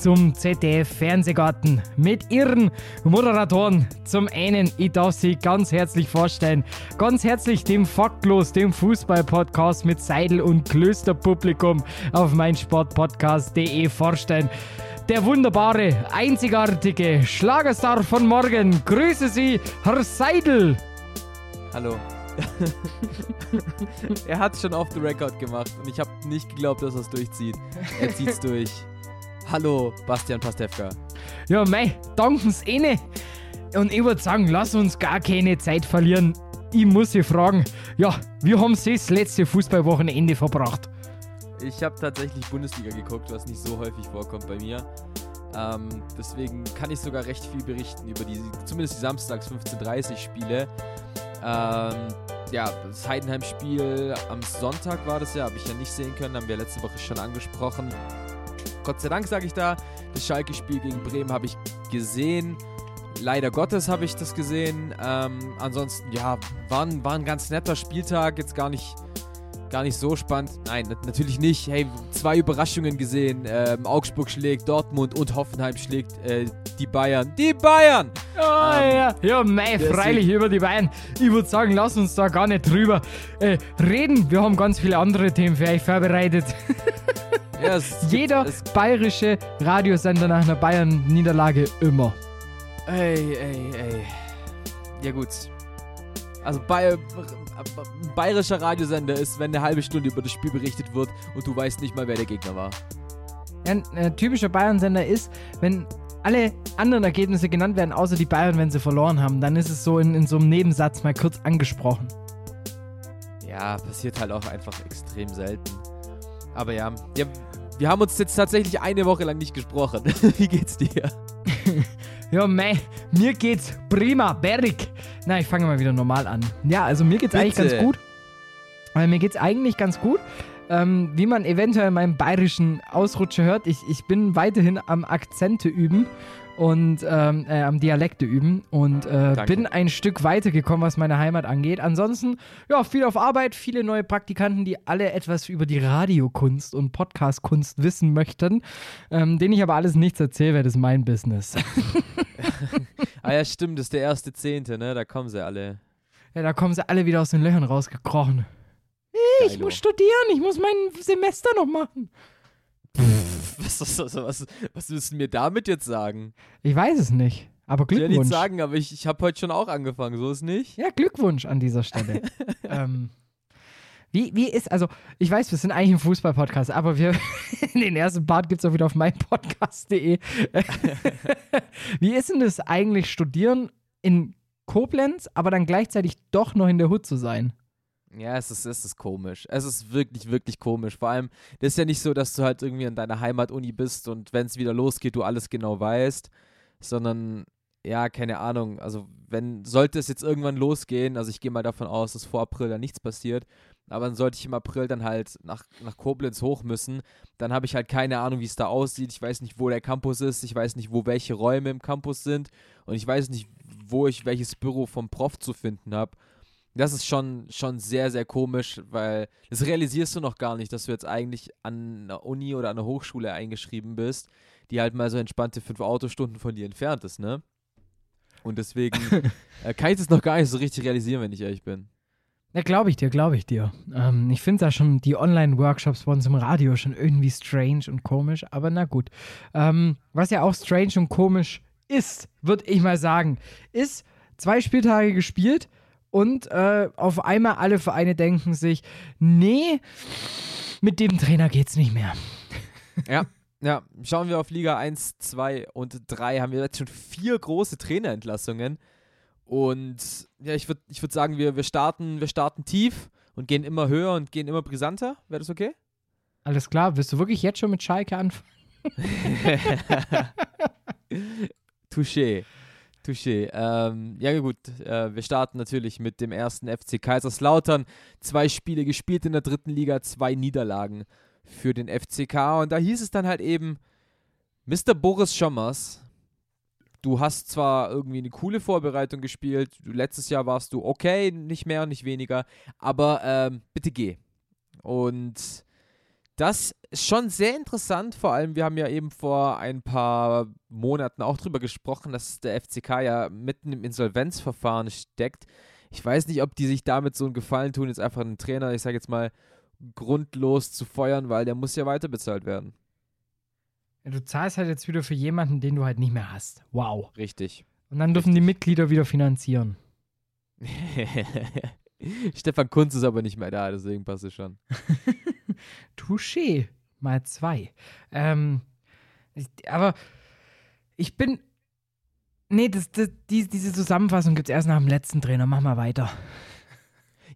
zum ZDF Fernsehgarten mit ihren Moderatoren. Zum einen, ich darf sie ganz herzlich vorstellen, ganz herzlich dem Faktlos, dem Fußball-Podcast mit Seidel und Klösterpublikum auf meinsportpodcast.de vorstellen. Der wunderbare, einzigartige Schlagerstar von morgen. Grüße Sie, Herr Seidel. Hallo. er hat es schon off the record gemacht und ich habe nicht geglaubt, dass er es durchzieht. Er zieht es durch. Hallo, Bastian Pastewka. Ja, mei, danken's eh Und ich würde sagen, lass uns gar keine Zeit verlieren. Ich muss Sie fragen, ja, wie haben Sie das letzte Fußballwochenende verbracht? Ich habe tatsächlich Bundesliga geguckt, was nicht so häufig vorkommt bei mir. Ähm, deswegen kann ich sogar recht viel berichten über die, zumindest die Samstags 15.30 Spiele. Ähm, ja, das Heidenheim-Spiel am Sonntag war das ja, habe ich ja nicht sehen können, haben wir letzte Woche schon angesprochen. Gott sei Dank sage ich da. Das Schalke-Spiel gegen Bremen habe ich gesehen. Leider Gottes habe ich das gesehen. Ähm, ansonsten, ja, war ein, war ein ganz netter Spieltag. Jetzt gar nicht, gar nicht so spannend. Nein, natürlich nicht. Hey, zwei Überraschungen gesehen. Ähm, Augsburg schlägt Dortmund und Hoffenheim schlägt äh, die Bayern. Die Bayern! Oh, ähm, ja, ja, mei, freilich über die Bayern. Ich würde sagen, lass uns da gar nicht drüber äh, reden. Wir haben ganz viele andere Themen für euch vorbereitet. Ja, Jeder gibt, bayerische Radiosender nach einer Bayern-Niederlage immer. Ey, ey, ey. Ja, gut. Also, Bayer, bayerischer Radiosender ist, wenn eine halbe Stunde über das Spiel berichtet wird und du weißt nicht mal, wer der Gegner war. Ja, ein äh, typischer Bayern-Sender ist, wenn alle anderen Ergebnisse genannt werden, außer die Bayern, wenn sie verloren haben, dann ist es so in, in so einem Nebensatz mal kurz angesprochen. Ja, passiert halt auch einfach extrem selten. Aber ja, ja, wir haben uns jetzt tatsächlich eine Woche lang nicht gesprochen. Wie geht's dir? ja, mei, mir geht's prima, berg. Na, ich fange mal wieder normal an. Ja, also mir geht's Bitte. eigentlich ganz gut. Weil mir geht's eigentlich ganz gut. Ähm, wie man eventuell in meinem bayerischen Ausrutscher hört, ich, ich bin weiterhin am Akzente üben und ähm, äh, am Dialekte üben und äh, bin ein Stück weitergekommen, was meine Heimat angeht. Ansonsten, ja, viel auf Arbeit, viele neue Praktikanten, die alle etwas über die Radiokunst und Podcastkunst wissen möchten, ähm, denen ich aber alles nichts erzähle, weil das ist mein Business. ah ja, stimmt, das ist der erste Zehnte, ne? Da kommen sie alle. Ja, da kommen sie alle wieder aus den Löchern rausgekrochen. Ich Geilo. muss studieren, ich muss mein Semester noch machen. Was, was, was, was willst du mir damit jetzt sagen? Ich weiß es nicht. Aber Glückwunsch. Ich will nicht sagen, aber ich, ich habe heute schon auch angefangen, so ist nicht. Ja, Glückwunsch an dieser Stelle. ähm, wie, wie ist, also, ich weiß, wir sind eigentlich ein Fußball-Podcast, aber wir, den ersten Part gibt es auch wieder auf meinpodcast.de. wie ist denn das eigentlich, studieren in Koblenz, aber dann gleichzeitig doch noch in der Hut zu sein? Ja, es ist, es ist komisch. Es ist wirklich, wirklich komisch. Vor allem, das ist ja nicht so, dass du halt irgendwie in deiner Heimatuni bist und wenn es wieder losgeht, du alles genau weißt, sondern, ja, keine Ahnung. Also, wenn, sollte es jetzt irgendwann losgehen, also ich gehe mal davon aus, dass vor April da nichts passiert, aber dann sollte ich im April dann halt nach, nach Koblenz hoch müssen, dann habe ich halt keine Ahnung, wie es da aussieht. Ich weiß nicht, wo der Campus ist, ich weiß nicht, wo welche Räume im Campus sind und ich weiß nicht, wo ich welches Büro vom Prof zu finden habe. Das ist schon, schon sehr, sehr komisch, weil das realisierst du noch gar nicht, dass du jetzt eigentlich an einer Uni oder an einer Hochschule eingeschrieben bist, die halt mal so entspannte fünf Autostunden von dir entfernt ist, ne? Und deswegen äh, kann ich das noch gar nicht so richtig realisieren, wenn ich ehrlich bin. Ja, glaube ich dir, glaube ich dir. Ähm, ich finde da schon die Online-Workshops bei uns im Radio schon irgendwie strange und komisch, aber na gut. Ähm, was ja auch strange und komisch ist, würde ich mal sagen, ist zwei Spieltage gespielt und äh, auf einmal alle Vereine denken sich, nee, mit dem Trainer geht's nicht mehr. Ja, ja. Schauen wir auf Liga 1, 2 und 3 haben wir jetzt schon vier große Trainerentlassungen. Und ja, ich würde ich würd sagen, wir, wir, starten, wir starten tief und gehen immer höher und gehen immer brisanter. Wäre das okay? Alles klar, willst du wirklich jetzt schon mit Schalke anfangen? Touché. Touché. Ähm, ja, gut, äh, wir starten natürlich mit dem ersten FC Kaiserslautern. Zwei Spiele gespielt in der dritten Liga, zwei Niederlagen für den FCK. Und da hieß es dann halt eben, Mr. Boris Schommers, du hast zwar irgendwie eine coole Vorbereitung gespielt, letztes Jahr warst du okay, nicht mehr, nicht weniger, aber ähm, bitte geh. Und das ist schon sehr interessant, vor allem wir haben ja eben vor ein paar Monaten auch drüber gesprochen, dass der FCK ja mitten im Insolvenzverfahren steckt. Ich weiß nicht, ob die sich damit so einen Gefallen tun, jetzt einfach einen Trainer, ich sage jetzt mal, grundlos zu feuern, weil der muss ja weiterbezahlt werden. Du zahlst halt jetzt wieder für jemanden, den du halt nicht mehr hast. Wow. Richtig. Und dann dürfen Richtig. die Mitglieder wieder finanzieren. Stefan Kunz ist aber nicht mehr da, deswegen passt es schon. Touché. Mal zwei. Ähm, aber ich bin. Nee, das, das, die, diese Zusammenfassung gibt es erst nach dem letzten Trainer. Mach mal weiter.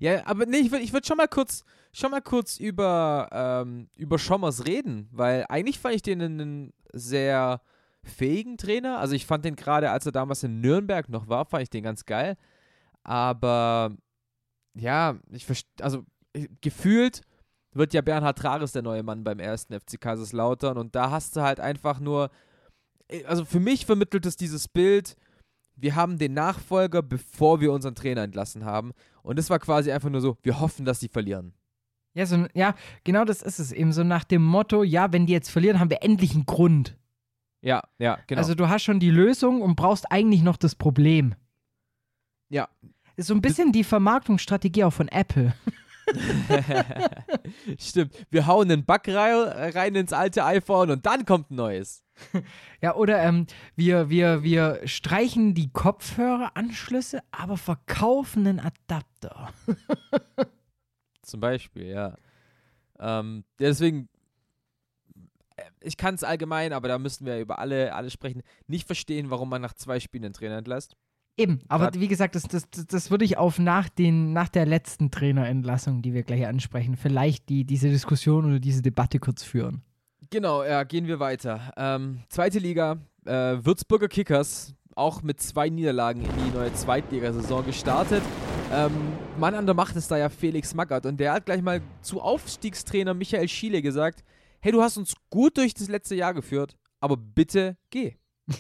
Ja, aber nee, ich würde ich würd schon mal kurz, schon mal kurz über, ähm, über Schommers reden, weil eigentlich fand ich den einen sehr fähigen Trainer. Also ich fand den gerade, als er damals in Nürnberg noch war, fand ich den ganz geil. Aber ja, ich also gefühlt wird ja Bernhard Trares der neue Mann beim ersten FC Kaiserslautern und da hast du halt einfach nur, äh, also für mich vermittelt es dieses Bild, wir haben den Nachfolger, bevor wir unseren Trainer entlassen haben und das war quasi einfach nur so, wir hoffen, dass sie verlieren. Ja, so, ja, genau das ist es eben so nach dem Motto, ja, wenn die jetzt verlieren, haben wir endlich einen Grund. Ja, ja, genau. Also du hast schon die Lösung und brauchst eigentlich noch das Problem. Ja. Ist so ein bisschen die Vermarktungsstrategie auch von Apple. Stimmt. Wir hauen einen Bug rein, ins alte iPhone und dann kommt ein neues. Ja, oder ähm, wir, wir, wir streichen die Kopfhöreranschlüsse, aber verkaufen einen Adapter. Zum Beispiel, ja. Ähm, deswegen, äh, ich kann es allgemein, aber da müssen wir über alle, alle sprechen, nicht verstehen, warum man nach zwei Spielen den Trainer entlässt. Eben, aber wie gesagt, das, das, das würde ich auf nach, den, nach der letzten Trainerentlassung, die wir gleich ansprechen, vielleicht die, diese Diskussion oder diese Debatte kurz führen. Genau, ja, gehen wir weiter. Ähm, zweite Liga, äh, Würzburger Kickers, auch mit zwei Niederlagen in die neue Zweitligasaison gestartet. Ähm, Mann an der Macht ist da ja Felix Magath und der hat gleich mal zu Aufstiegstrainer Michael Schiele gesagt: Hey, du hast uns gut durch das letzte Jahr geführt, aber bitte geh.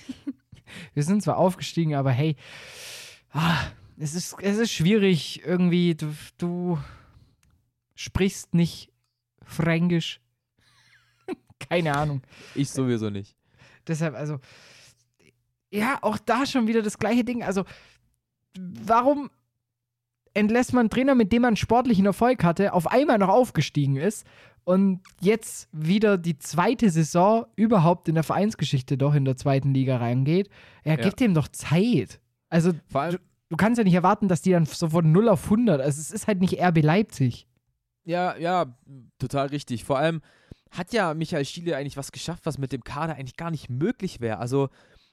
wir sind zwar aufgestiegen, aber hey, ah, es, ist, es ist schwierig irgendwie. Du, du sprichst nicht Fränkisch. Keine Ahnung. Ich sowieso nicht. Deshalb, also, ja, auch da schon wieder das gleiche Ding. Also, warum entlässt man einen Trainer, mit dem man sportlichen Erfolg hatte, auf einmal noch aufgestiegen ist und jetzt wieder die zweite Saison überhaupt in der Vereinsgeschichte doch in der zweiten Liga reingeht. Er ja. gibt dem doch Zeit. Also du, du, kannst ja nicht erwarten, dass die dann so von 0 auf 100, also es ist halt nicht RB Leipzig. Ja, ja, total richtig. Vor allem hat ja Michael Schiele eigentlich was geschafft, was mit dem Kader eigentlich gar nicht möglich wäre. Also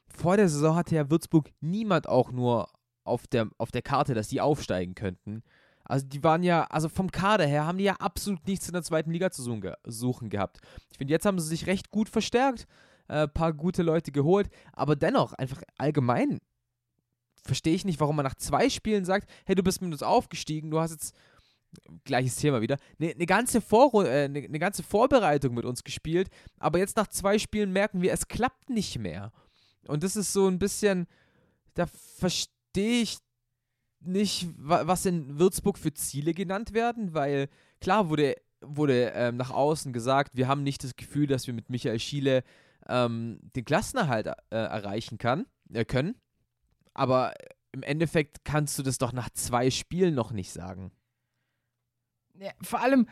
vor der Saison hatte ja Würzburg niemand auch nur auf der, auf der Karte, dass die aufsteigen könnten. Also die waren ja, also vom Kader her haben die ja absolut nichts in der zweiten Liga zu suchen gehabt. Ich finde, jetzt haben sie sich recht gut verstärkt, ein äh, paar gute Leute geholt, aber dennoch, einfach allgemein verstehe ich nicht, warum man nach zwei Spielen sagt, hey, du bist mit uns aufgestiegen, du hast jetzt, gleiches Thema wieder, eine ne ganze, äh, ne, ne ganze Vorbereitung mit uns gespielt, aber jetzt nach zwei Spielen merken wir, es klappt nicht mehr. Und das ist so ein bisschen, da verstehe ich nicht, was in Würzburg für Ziele genannt werden, weil klar wurde, wurde ähm, nach außen gesagt, wir haben nicht das Gefühl, dass wir mit Michael Schiele ähm, den Klassenerhalt äh, erreichen kann, äh, können. Aber im Endeffekt kannst du das doch nach zwei Spielen noch nicht sagen. Ja, vor allem,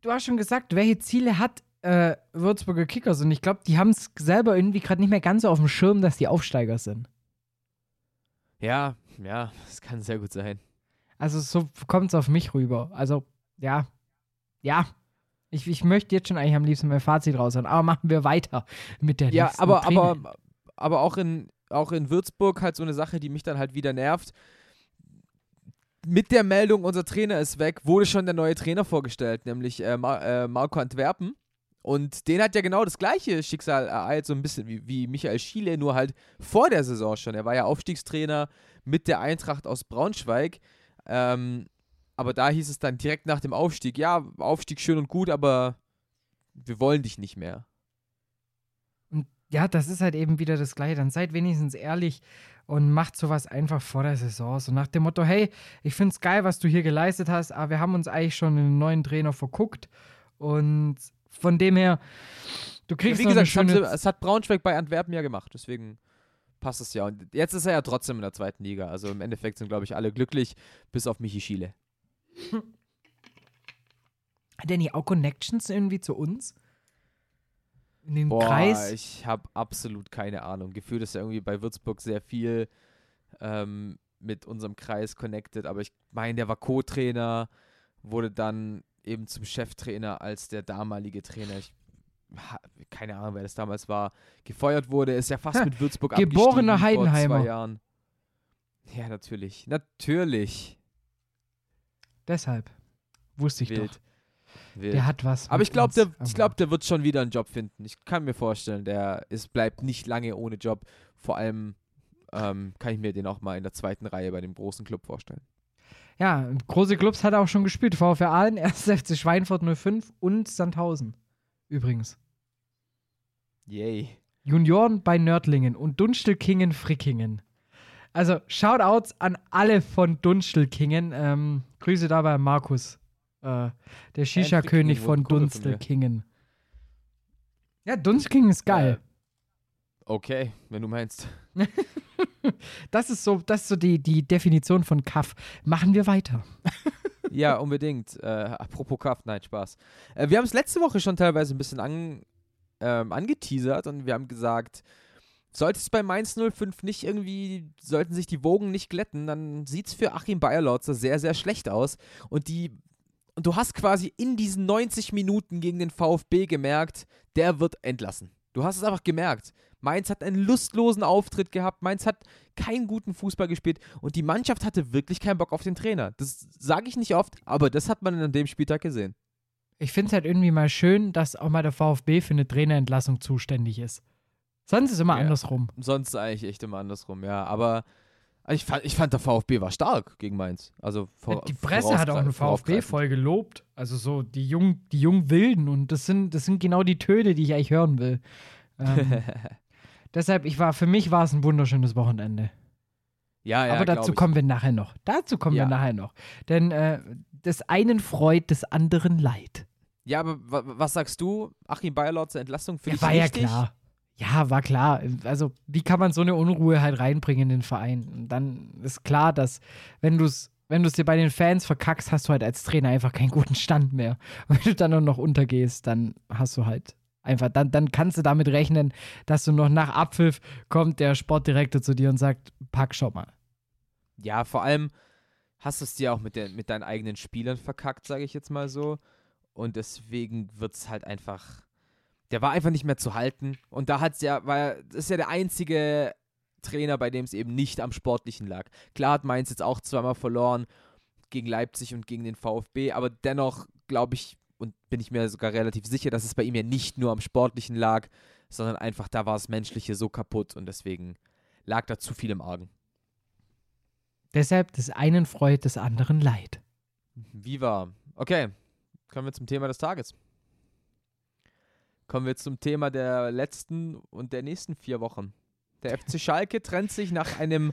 du hast schon gesagt, welche Ziele hat äh, Würzburger Kickers und ich glaube, die haben es selber irgendwie gerade nicht mehr ganz so auf dem Schirm, dass die Aufsteiger sind. Ja, ja, das kann sehr gut sein. Also so kommt es auf mich rüber. Also, ja, ja. Ich, ich möchte jetzt schon eigentlich am liebsten mein Fazit raushauen, aber machen wir weiter mit der Ja, aber, aber, aber auch in, auch in Würzburg halt so eine Sache, die mich dann halt wieder nervt. Mit der Meldung, unser Trainer ist weg, wurde schon der neue Trainer vorgestellt, nämlich äh, Mar äh, Marco Antwerpen. Und den hat ja genau das gleiche Schicksal ereilt, so ein bisschen wie, wie Michael Schiele, nur halt vor der Saison schon. Er war ja Aufstiegstrainer mit der Eintracht aus Braunschweig. Ähm, aber da hieß es dann direkt nach dem Aufstieg, ja, Aufstieg schön und gut, aber wir wollen dich nicht mehr. Ja, das ist halt eben wieder das Gleiche. Dann seid wenigstens ehrlich und macht sowas einfach vor der Saison. So nach dem Motto, hey, ich finde es geil, was du hier geleistet hast, aber wir haben uns eigentlich schon einen neuen Trainer verguckt. Und von dem her, du kriegst ja, Wie gesagt, schöne... es hat Braunschweig bei Antwerpen ja gemacht, deswegen passt es ja. Und jetzt ist er ja trotzdem in der zweiten Liga. Also im Endeffekt sind, glaube ich, alle glücklich, bis auf Michi Schiele. Hat nicht auch Connections irgendwie zu uns? In den Boah, Kreis? ich habe absolut keine Ahnung. Gefühlt ist er irgendwie bei Würzburg sehr viel ähm, mit unserem Kreis connected, aber ich meine, der war Co-Trainer, wurde dann eben zum Cheftrainer als der damalige Trainer. Ich keine Ahnung, wer das damals war, gefeuert wurde, ist ja fast ha, mit Würzburg Geborener Heidenheimer. vor zwei Jahren. Ja, natürlich. Natürlich. Deshalb. Wusste ich Wild. doch. Wild. Der hat was. Aber ich glaube, der, glaub, der wird schon wieder einen Job finden. Ich kann mir vorstellen, der ist, bleibt nicht lange ohne Job. Vor allem ähm, kann ich mir den auch mal in der zweiten Reihe bei dem großen Club vorstellen. Ja, große Clubs hat er auch schon gespielt. VfR Aalen, 1. FC Schweinfurt 05 und Sandhausen. Übrigens. Yay. Junioren bei Nördlingen und Dunstelkingen Frickingen. Also Shoutouts an alle von Dunstelkingen. Ähm, Grüße dabei Markus, äh, der Shisha-König von Dunstelkingen. Ja, Dunstelkingen ist geil. Äh, okay, wenn du meinst. das ist so, das ist so die, die Definition von Kaff. Machen wir weiter. ja, unbedingt. Äh, apropos Kaff, nein, Spaß. Äh, wir haben es letzte Woche schon teilweise ein bisschen an, ähm, angeteasert und wir haben gesagt, sollte es bei Mainz 05 nicht irgendwie, sollten sich die Wogen nicht glätten, dann sieht es für Achim Bayerlotzer sehr, sehr schlecht aus. Und die und du hast quasi in diesen 90 Minuten gegen den VfB gemerkt, der wird entlassen. Du hast es einfach gemerkt. Mainz hat einen lustlosen Auftritt gehabt. Mainz hat keinen guten Fußball gespielt und die Mannschaft hatte wirklich keinen Bock auf den Trainer. Das sage ich nicht oft, aber das hat man an dem Spieltag gesehen. Ich finde es halt irgendwie mal schön, dass auch mal der VfB für eine Trainerentlassung zuständig ist. Sonst ist es immer ja, andersrum. Sonst eigentlich echt immer andersrum, ja. Aber ich fand, ich fand der VfB war stark gegen Mainz. Also ja, die Presse hat auch eine VfB voll gelobt. Also so die jungen, die jungen Wilden und das sind, das sind genau die Töne, die ich eigentlich hören will. Ähm, deshalb, ich war, für mich war es ein wunderschönes Wochenende. Ja, ja, Aber dazu kommen wir nachher noch. Dazu kommen ja. wir nachher noch. Denn äh, des einen freut, des anderen leid. Ja, aber was sagst du? Achim Bayerlotzer Entlassung für ja, war richtig? ja klar. Ja, war klar. Also, wie kann man so eine Unruhe halt reinbringen in den Verein? Und dann ist klar, dass, wenn du es wenn du es dir bei den Fans verkackst, hast du halt als Trainer einfach keinen guten Stand mehr. Und wenn du dann nur noch untergehst, dann hast du halt einfach, dann, dann kannst du damit rechnen, dass du noch nach Abpfiff kommt der Sportdirektor zu dir und sagt, pack schon mal. Ja, vor allem hast du es dir auch mit, der, mit deinen eigenen Spielern verkackt, sage ich jetzt mal so. Und deswegen wird es halt einfach der war einfach nicht mehr zu halten. Und da hat's ja, weil das ist ja der einzige Trainer, bei dem es eben nicht am Sportlichen lag. Klar hat Mainz jetzt auch zweimal verloren gegen Leipzig und gegen den VfB, aber dennoch glaube ich und bin ich mir sogar relativ sicher, dass es bei ihm ja nicht nur am Sportlichen lag, sondern einfach da war das Menschliche so kaputt und deswegen lag da zu viel im Argen. Deshalb des einen freut, des anderen leid. Wie war? Okay, kommen wir zum Thema des Tages. Kommen wir zum Thema der letzten und der nächsten vier Wochen. Der FC Schalke trennt sich nach einem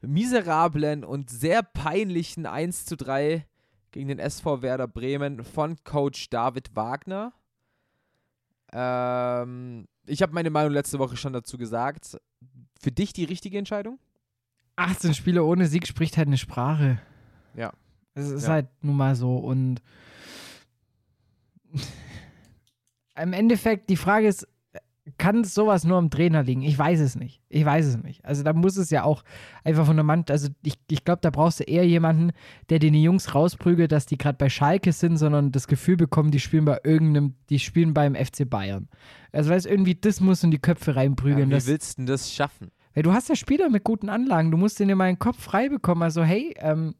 miserablen und sehr peinlichen 1 zu 3 gegen den SV Werder Bremen von Coach David Wagner. Ähm, ich habe meine Meinung letzte Woche schon dazu gesagt. Für dich die richtige Entscheidung? 18 Spiele ohne Sieg spricht halt eine Sprache. Ja. Es ist ja. halt nun mal so und im Endeffekt, die Frage ist, kann sowas nur am Trainer liegen? Ich weiß es nicht. Ich weiß es nicht. Also da muss es ja auch einfach von der Mann, also ich, ich glaube, da brauchst du eher jemanden, der den Jungs rausprügelt, dass die gerade bei Schalke sind, sondern das Gefühl bekommen, die spielen bei irgendeinem, die spielen beim FC Bayern. Also weil es irgendwie das muss in die Köpfe reinprügeln. Ja, wie willst du denn das schaffen? Weil du hast ja Spieler mit guten Anlagen, du musst denen mal den Kopf frei bekommen. Also hey, ähm,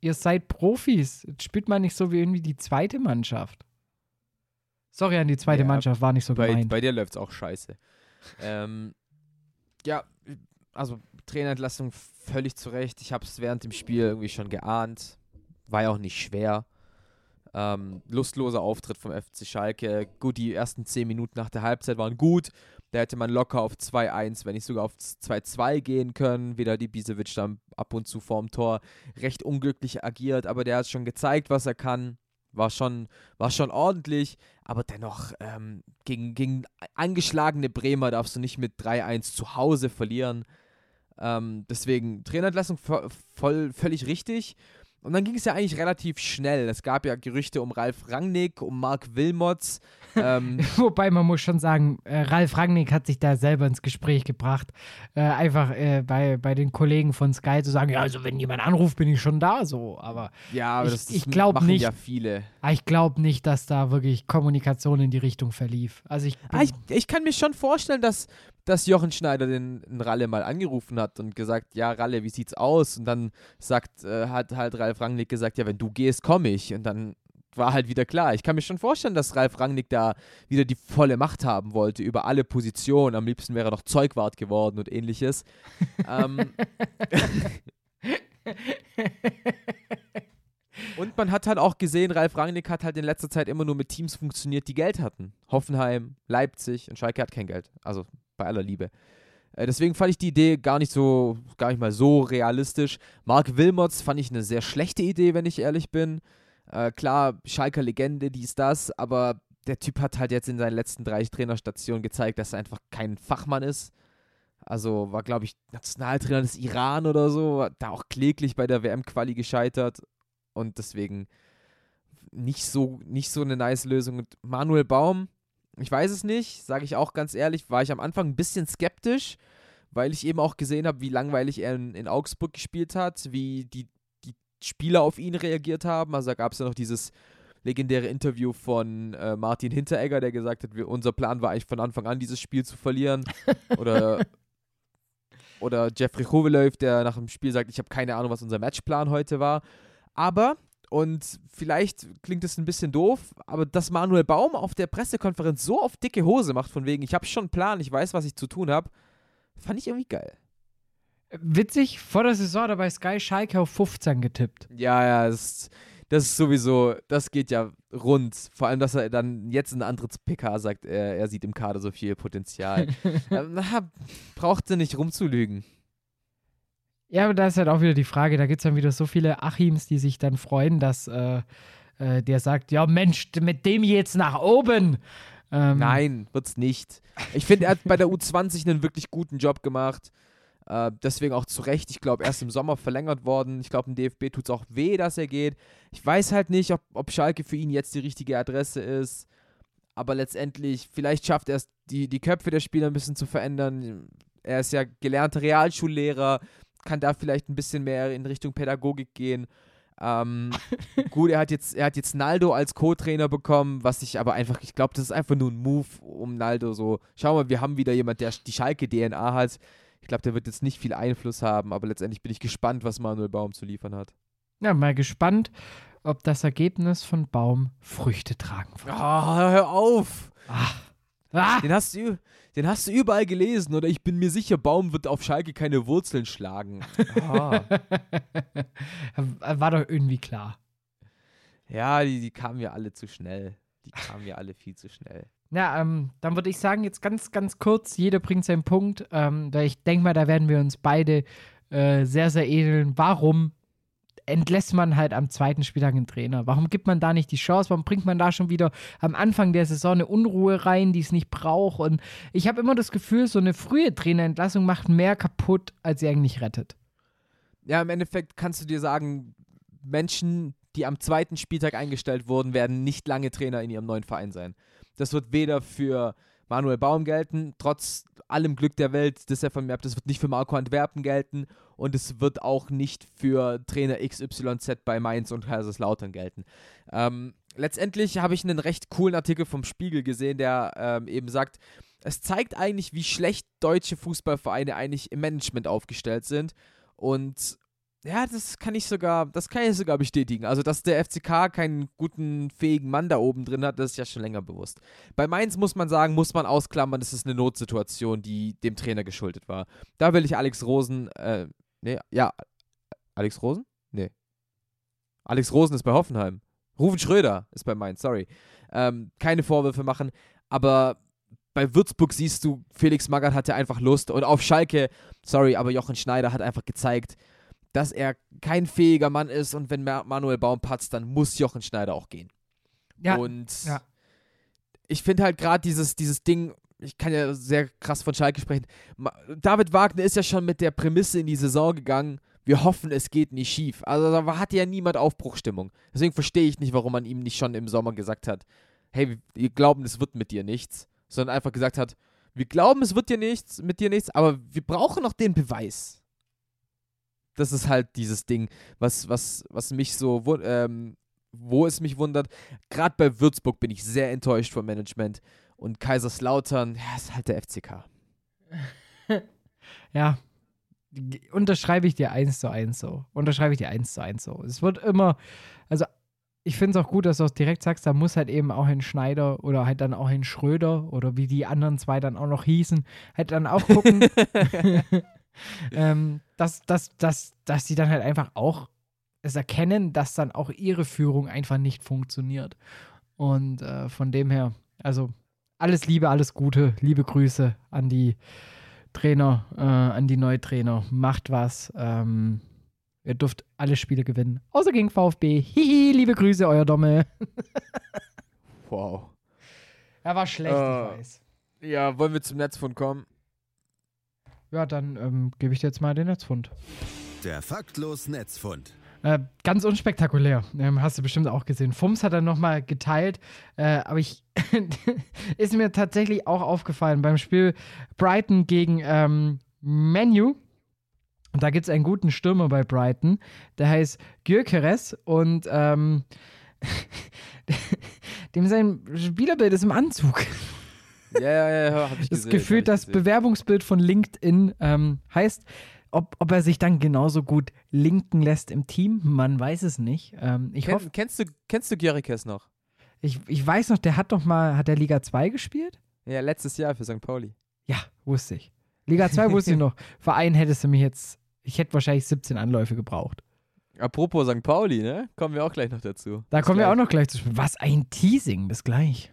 ihr seid Profis, Jetzt spielt man nicht so wie irgendwie die zweite Mannschaft. Sorry an die zweite Ja, Mannschaft, war nicht so Bei, gemeint. bei dir läuft es auch scheiße. ähm, ja, also Trainerentlassung völlig zu Recht. Ich habe es während dem Spiel irgendwie schon geahnt. War ja auch nicht schwer. Ähm, lustloser Auftritt vom FC Schalke. Gut, die ersten 10 Minuten nach der Halbzeit waren gut. Da hätte man locker auf 2-1, wenn nicht sogar auf 2-2 gehen können. Wieder die Bisevic dann ab und zu vorm Tor recht unglücklich agiert, aber der hat schon gezeigt, was er kann. War schon, war schon ordentlich, aber dennoch ähm, gegen, gegen angeschlagene Bremer darfst du nicht mit 3-1 zu Hause verlieren. Ähm, deswegen Trainerentlassung vo voll, völlig richtig. Und dann ging es ja eigentlich relativ schnell. Es gab ja Gerüchte um Ralf Rangnick, um Marc Wilmots. ähm, Wobei man muss schon sagen, äh, Ralf Rangnick hat sich da selber ins Gespräch gebracht, äh, einfach äh, bei, bei den Kollegen von Sky zu sagen, ja, also wenn jemand anruft, bin ich schon da, so. Aber ja, aber Ich- das, das ich machen nicht. ja viele. ich glaube nicht, dass da wirklich Kommunikation in die Richtung verlief. Also ich, Ah, ich, ich kann mir schon vorstellen, dass, dass Jochen Schneider den, den Ralle mal angerufen hat und gesagt, ja, Ralle, wie sieht's aus? Und dann sagt, äh, hat halt Ralf Rangnick gesagt, ja, wenn du gehst, komme ich. Und dann war halt wieder klar. Ich kann mir schon vorstellen, dass Ralf Rangnick da wieder die volle Macht haben wollte über alle Positionen. Am liebsten wäre er noch Zeugwart geworden und ähnliches. ähm, Und man hat halt auch gesehen, Ralf Rangnick hat halt in letzter Zeit immer nur mit Teams funktioniert, die Geld hatten. Hoffenheim, Leipzig und Schalke hat kein Geld. Also bei aller Liebe. Äh, deswegen fand ich die Idee gar nicht so, gar nicht mal so realistisch. Mark Wilmots fand ich eine sehr schlechte Idee, wenn ich ehrlich bin. Äh, klar, Schalker Legende, dies, das, aber der Typ hat halt jetzt in seinen letzten drei Trainerstationen gezeigt, dass er einfach kein Fachmann ist. Also war, glaube ich, Nationaltrainer des Iran oder so, war da auch kläglich bei der WM-Quali gescheitert und deswegen nicht so, nicht so eine nice Lösung. Und Manuel Baum, ich weiß es nicht, sage ich auch ganz ehrlich, war ich am Anfang ein bisschen skeptisch, weil ich eben auch gesehen habe, wie langweilig er in, in Augsburg gespielt hat, wie die, die Spieler auf ihn reagiert haben. Also da gab es ja noch dieses legendäre Interview von äh, Martin Hinteregger, der gesagt hat, wir, unser Plan war eigentlich von Anfang an, dieses Spiel zu verlieren. Oder, oder Jeffrey Hovelev, der nach dem Spiel sagt, ich habe keine Ahnung, was unser Matchplan heute war. Aber, und vielleicht klingt es ein bisschen doof, aber dass Manuel Baum auf der Pressekonferenz so auf dicke Hose macht, von wegen, ich habe schon einen Plan, ich weiß, was ich zu tun habe, fand ich irgendwie geil. witzig, vor der Saison hat er bei Sky Schalke auf 15 getippt. Ja, ja, das, das ist sowieso, das geht ja rund. Vor allem, dass er dann jetzt in einer anderen PK sagt, er, er sieht im Kader so viel Potenzial. ähm, braucht er nicht rumzulügen. Ja, aber da ist halt auch wieder die Frage, da gibt es dann wieder so viele Achims, die sich dann freuen, dass äh, äh, der sagt, ja Mensch, mit dem jetzt nach oben. Ähm, Nein, wird's nicht. Ich finde, er hat bei der U20 einen wirklich guten Job gemacht. Äh, deswegen auch zu Recht. Ich glaube, erst im Sommer verlängert worden. Ich glaube, dem DFB tut es auch weh, dass er geht. Ich weiß halt nicht, ob, ob Schalke für ihn jetzt die richtige Adresse ist. Aber letztendlich, vielleicht schafft er es, die, die Köpfe der Spieler ein bisschen zu verändern. Er ist ja gelernter Realschullehrer, kann da vielleicht ein bisschen mehr in Richtung Pädagogik gehen. Ähm, gut, er hat jetzt, er hat jetzt Naldo als Co-Trainer bekommen, was ich aber einfach, ich glaube, das ist einfach nur ein Move, um Naldo so, schau mal, wir haben wieder jemand, der die Schalke-DNA hat. Ich glaube, der wird jetzt nicht viel Einfluss haben, aber letztendlich bin ich gespannt, was Manuel Baum zu liefern hat. Ja, mal gespannt, ob das Ergebnis von Baum Früchte tragen wird. Oh, hör auf! Ah, Den hast, du, den hast du überall gelesen, oder ich bin mir sicher, Baum wird auf Schalke keine Wurzeln schlagen. Ah. war doch irgendwie klar. ja, die, die kamen ja alle zu schnell. Die kamen ja alle viel zu schnell. Ja, ähm, dann würde ich sagen, jetzt ganz, ganz kurz, jeder bringt seinen Punkt, ähm, weil ich denke mal, da werden wir uns beide äh, sehr, sehr ähneln. Warum entlässt man halt am zweiten Spieltag einen Trainer? Warum gibt man da nicht die Chance? Warum bringt man da schon wieder am Anfang der Saison eine Unruhe rein, die es nicht braucht? Und ich habe immer das Gefühl, so eine frühe Trainerentlassung macht mehr kaputt, als sie eigentlich rettet. Ja, im Endeffekt kannst du dir sagen, Menschen, die am zweiten Spieltag eingestellt wurden, werden nicht lange Trainer in ihrem neuen Verein sein. Das wird weder für Manuel Baum gelten, trotz allem Glück der Welt, das er von mir hat, das wird nicht für Marco Antwerpen gelten. Und es wird auch nicht für Trainer XYZ bei Mainz und Kaiserslautern gelten. Ähm, letztendlich habe ich einen recht coolen Artikel vom Spiegel gesehen, der ähm, eben sagt, es zeigt eigentlich, wie schlecht deutsche Fußballvereine eigentlich im Management aufgestellt sind. Und ja, das kann ich sogar, das kann ich sogar bestätigen. Also, dass der FCK keinen guten, fähigen Mann da oben drin hat, das ist ja schon länger bewusst. Bei Mainz muss man sagen, muss man ausklammern, das ist eine Notsituation, die dem Trainer geschuldet war. Da will ich Alex Rosen, äh, nee, ja, Alex Rosen? Nee. Alex Rosen ist bei Hoffenheim. Rufen Schröder ist bei Mainz, sorry. Ähm, keine Vorwürfe machen, aber bei Würzburg siehst du, Felix Magath hatte einfach Lust und auf Schalke, sorry, aber Jochen Schneider hat einfach gezeigt, dass er kein fähiger Mann ist und wenn Manuel Baum patzt, dann muss Jochen Schneider auch gehen. Ja. Und ja. ich finde halt gerade dieses, dieses Ding, ich kann ja sehr krass von Schalke sprechen. David Wagner ist ja schon mit der Prämisse in die Saison gegangen, wir hoffen, es geht nicht schief. Also da hatte ja niemand Aufbruchstimmung. Deswegen verstehe ich nicht, warum man ihm nicht schon im Sommer gesagt hat, hey, wir glauben, es wird mit dir nichts, sondern einfach gesagt hat, wir glauben, es wird dir nichts, mit dir nichts, aber wir brauchen noch den Beweis das ist halt dieses Ding, was, was, was mich so, ähm, wo es mich wundert. Gerade bei Würzburg bin ich sehr enttäuscht vom Management. Und Kaiserslautern, ja, ist halt der FCK. ja, unterschreibe ich dir eins zu eins so. Unterschreibe ich dir eins zu eins so. Es wird immer, also ich finde es auch gut, dass du es direkt sagst, da muss halt eben auch ein Schneider oder halt dann auch ein Schröder oder wie die anderen zwei dann auch noch hießen, halt dann auch gucken. ähm, dass, dass, dass, dass sie dann halt einfach auch es erkennen, dass dann auch ihre Führung einfach nicht funktioniert. Und äh, von dem her, also alles Liebe, alles Gute, liebe Grüße an die Trainer, äh, an die Neutrainer. Macht was. Ähm, ihr dürft alle Spiele gewinnen, außer gegen VfB. Hihi, liebe Grüße, euer Dommel. wow. Er war schlecht, uh, ich äh, weiß. Ja, wollen wir zum Netzfund kommen? Ja, dann ähm, gebe ich dir jetzt mal den Netzfund. Der faktlos Netzfund. Äh, ganz unspektakulär. Ähm, hast du bestimmt auch gesehen. Fums hat er nochmal geteilt. Äh, aber ich ist mir tatsächlich auch aufgefallen beim Spiel Brighton gegen ähm, Menu. Und da gibt es einen guten Stürmer bei Brighton. Der heißt Gyökeres und ähm, dem sein Spielerbild ist im Anzug. Ja, ja, ja, hab ich gesehen. Das gefühlt das gesehen. Bewerbungsbild von LinkedIn ähm, heißt, ob, ob er sich dann genauso gut linken lässt im Team, man weiß es nicht. Ähm, ich Ken, hoffe, kennst du, kennst du Gerikes noch? Ich, ich weiß noch, der hat doch mal, hat der Liga 2 gespielt? Ja, letztes Jahr für St. Pauli. Ja, wusste ich. Liga 2 wusste ich noch. Verein hättest du mich jetzt, ich hätte wahrscheinlich 17 Anläufe gebraucht. Apropos St. Pauli, ne? Kommen wir auch gleich noch dazu. Da bis kommen gleich. wir auch noch gleich zu spielen. Was ein Teasing, bis gleich.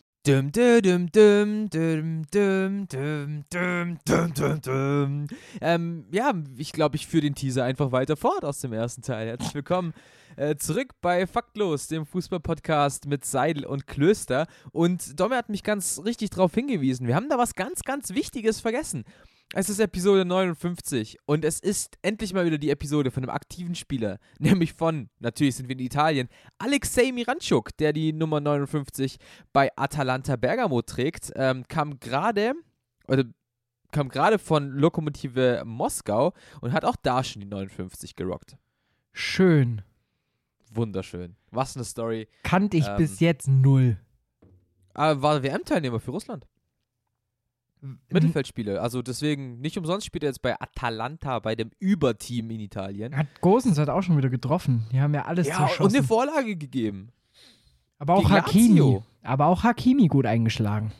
Dum, dum, dum, dum, dum, dum, dum, dum, dum, dum. Ähm, ja, ich glaube, ich führe den Teaser einfach weiter fort aus dem ersten Teil. Herzlich willkommen äh, zurück bei Faktlos, dem Fußballpodcast mit Seidel und Klöster. Und Domme hat mich ganz richtig darauf hingewiesen. Wir haben da was ganz, ganz Wichtiges vergessen. Es ist Episode 59 und es ist endlich mal wieder die Episode von einem aktiven Spieler, nämlich von, natürlich sind wir in Italien, Alexei Miranchuk, der die Nummer 59 bei Atalanta Bergamo trägt, ähm, kam gerade, oder kam gerade von Lokomotive Moskau und hat auch da schon die 59 gerockt. Schön wunderschön. Was eine Story. Kannte ich ähm, bis jetzt null. Aber ah, war WM-Teilnehmer für Russland. Mittelfeldspiele. Also deswegen, nicht umsonst spielt er jetzt bei Atalanta, bei dem Überteam in Italien. Hat Gosens hat auch schon wieder getroffen. Die haben ja alles ja, zerschossen. und eine Vorlage gegeben. Aber auch Hakimi. Lazio. Aber auch Hakimi gut eingeschlagen.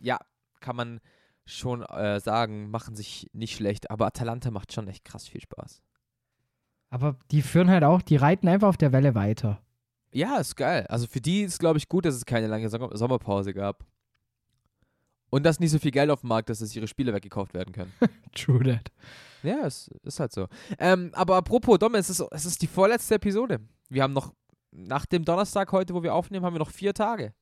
Ja, kann man schon äh, sagen, machen sich nicht schlecht. Aber Atalanta macht schon echt krass viel Spaß. Aber die führen halt auch, die reiten einfach auf der Welle weiter. Ja, ist geil. Also für die ist, glaube ich, gut, dass es keine lange Sommerpause gab. Und dass nicht so viel Geld auf dem Markt ist, dass ihre Spiele weggekauft werden können. True that. Ja, es ist halt so. Ähm, aber apropos, Dom, es ist, es ist die vorletzte Episode. Wir haben noch, nach dem Donnerstag heute, wo wir aufnehmen, haben wir noch vier Tage.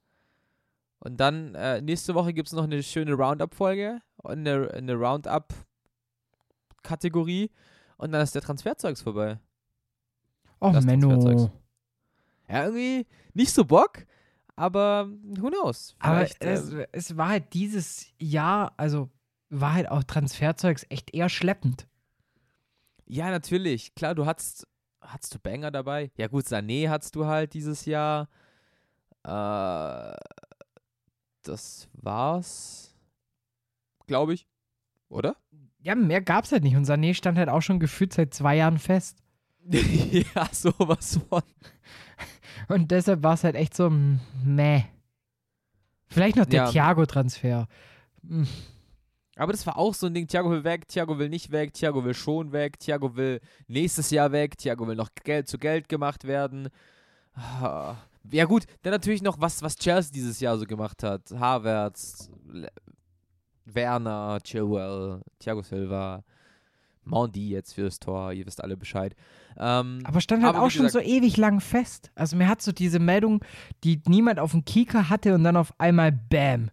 Und dann, äh, nächste Woche gibt es noch eine schöne Roundup-Folge und eine, eine Roundup-Kategorie. Und dann ist der Transferzeugs vorbei. Oh, Menno. Ja, irgendwie nicht so Bock, aber who knows? Aber es, äh, es war halt dieses Jahr, also war halt auch Transferzeugs echt eher schleppend. Ja, natürlich. Klar, du hattest, hattest du Banger dabei? Ja gut, Sané hattest du halt dieses Jahr. Äh, das war's, glaube ich. Oder? Ja, mehr gab's halt nicht. Und Sané stand halt auch schon gefühlt seit zwei Jahren fest. ja, sowas von. Und deshalb war es halt echt so, mm, meh. Vielleicht noch der Ja. Thiago-Transfer. Hm, Aber das war auch so ein Ding, Thiago will weg, Thiago will nicht weg, Thiago will schon weg, Thiago will nächstes Jahr weg, Thiago will noch Geld zu Geld gemacht werden. Ah. Ja gut, dann natürlich noch was, was Chelsea dieses Jahr so gemacht hat. Havertz, Werner, Chilwell, Thiago Silva, Mondi jetzt fürs Tor, ihr wisst alle Bescheid. Ähm, Aber stand halt Aber auch schon gesagt- so ewig lang fest. Also mir hat so diese Meldung, die niemand auf dem Kieker hatte und dann auf einmal Bam.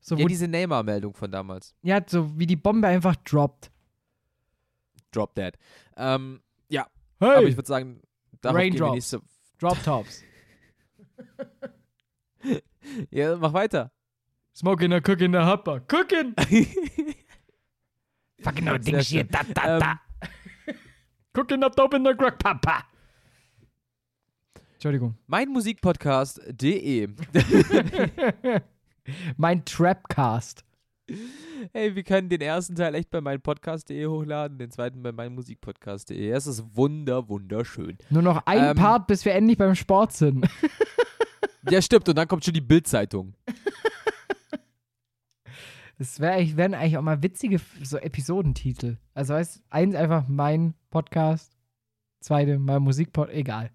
So, ja, diese Neymar-Meldung von damals. ja, so wie die Bombe einfach droppt. Drop Dead. Ähm, ja, Hey, aber ich würde sagen, darauf gehen wir Raindrops. nächste. Drop Tops. Ja, mach weiter. Smoking a cooking a hopper. Cooking! Fucking no ding shit, schön. da da da. Cooking up dope in the crack, papa. Entschuldigung. Meinmusikpodcast.de. mein Trapcast. Hey, wir können den ersten Teil echt bei meinpodcast.de hochladen, den zweiten bei meinmusikpodcast.de. Es ist wunder, wunderschön. Nur noch ein Ähm. Part, bis wir endlich beim Sport sind. Ja, stimmt. Und dann kommt schon die Bildzeitung. Das wär, wären eigentlich auch mal witzige so Episodentitel. Also heißt eins einfach mein Podcast, zweite mein Musikpodcast, egal.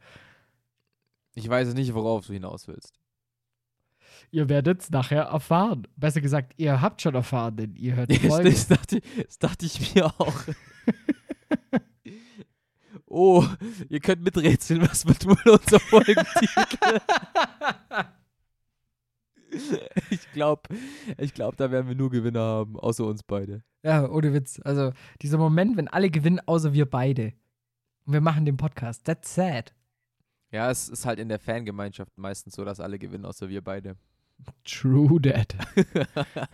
Ich weiß nicht, worauf du hinaus willst. Ihr werdet es nachher erfahren. Besser gesagt, ihr habt schon erfahren, denn ihr hört die Folge. das, dachte, das dachte ich mir auch. oh, ihr könnt miträtseln, was wird wohl unser Folgentitel? ich glaube, ich glaub, da werden wir nur Gewinner haben, außer uns beide. Ja, ohne Witz. Also dieser Moment, wenn alle gewinnen, außer wir beide. Und wir machen den Podcast. That's sad. Ja, es ist halt in der Fangemeinschaft meistens so, dass alle gewinnen, außer wir beide. True that.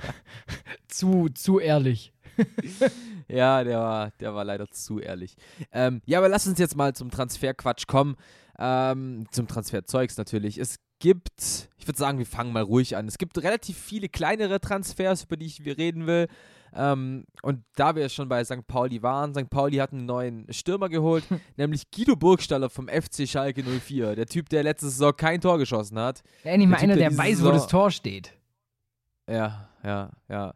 zu, zu ehrlich. Ja, der war, der war leider zu ehrlich. Ähm, ja, aber lass uns jetzt mal zum Transferquatsch kommen. Ähm, zum Transferzeugs natürlich. Es gibt, ich würde sagen, wir fangen mal ruhig an. Es gibt relativ viele kleinere Transfers, über die ich reden will. Ähm, und da wir schon bei St. Pauli waren, St. Pauli hat einen neuen Stürmer geholt, nämlich Guido Burgstaller vom FC Schalke 04. Der Typ, der letzte Saison kein Tor geschossen hat. Endlich mal einer, der der weiß, wo Saison- das Tor steht. Ja, ja, ja.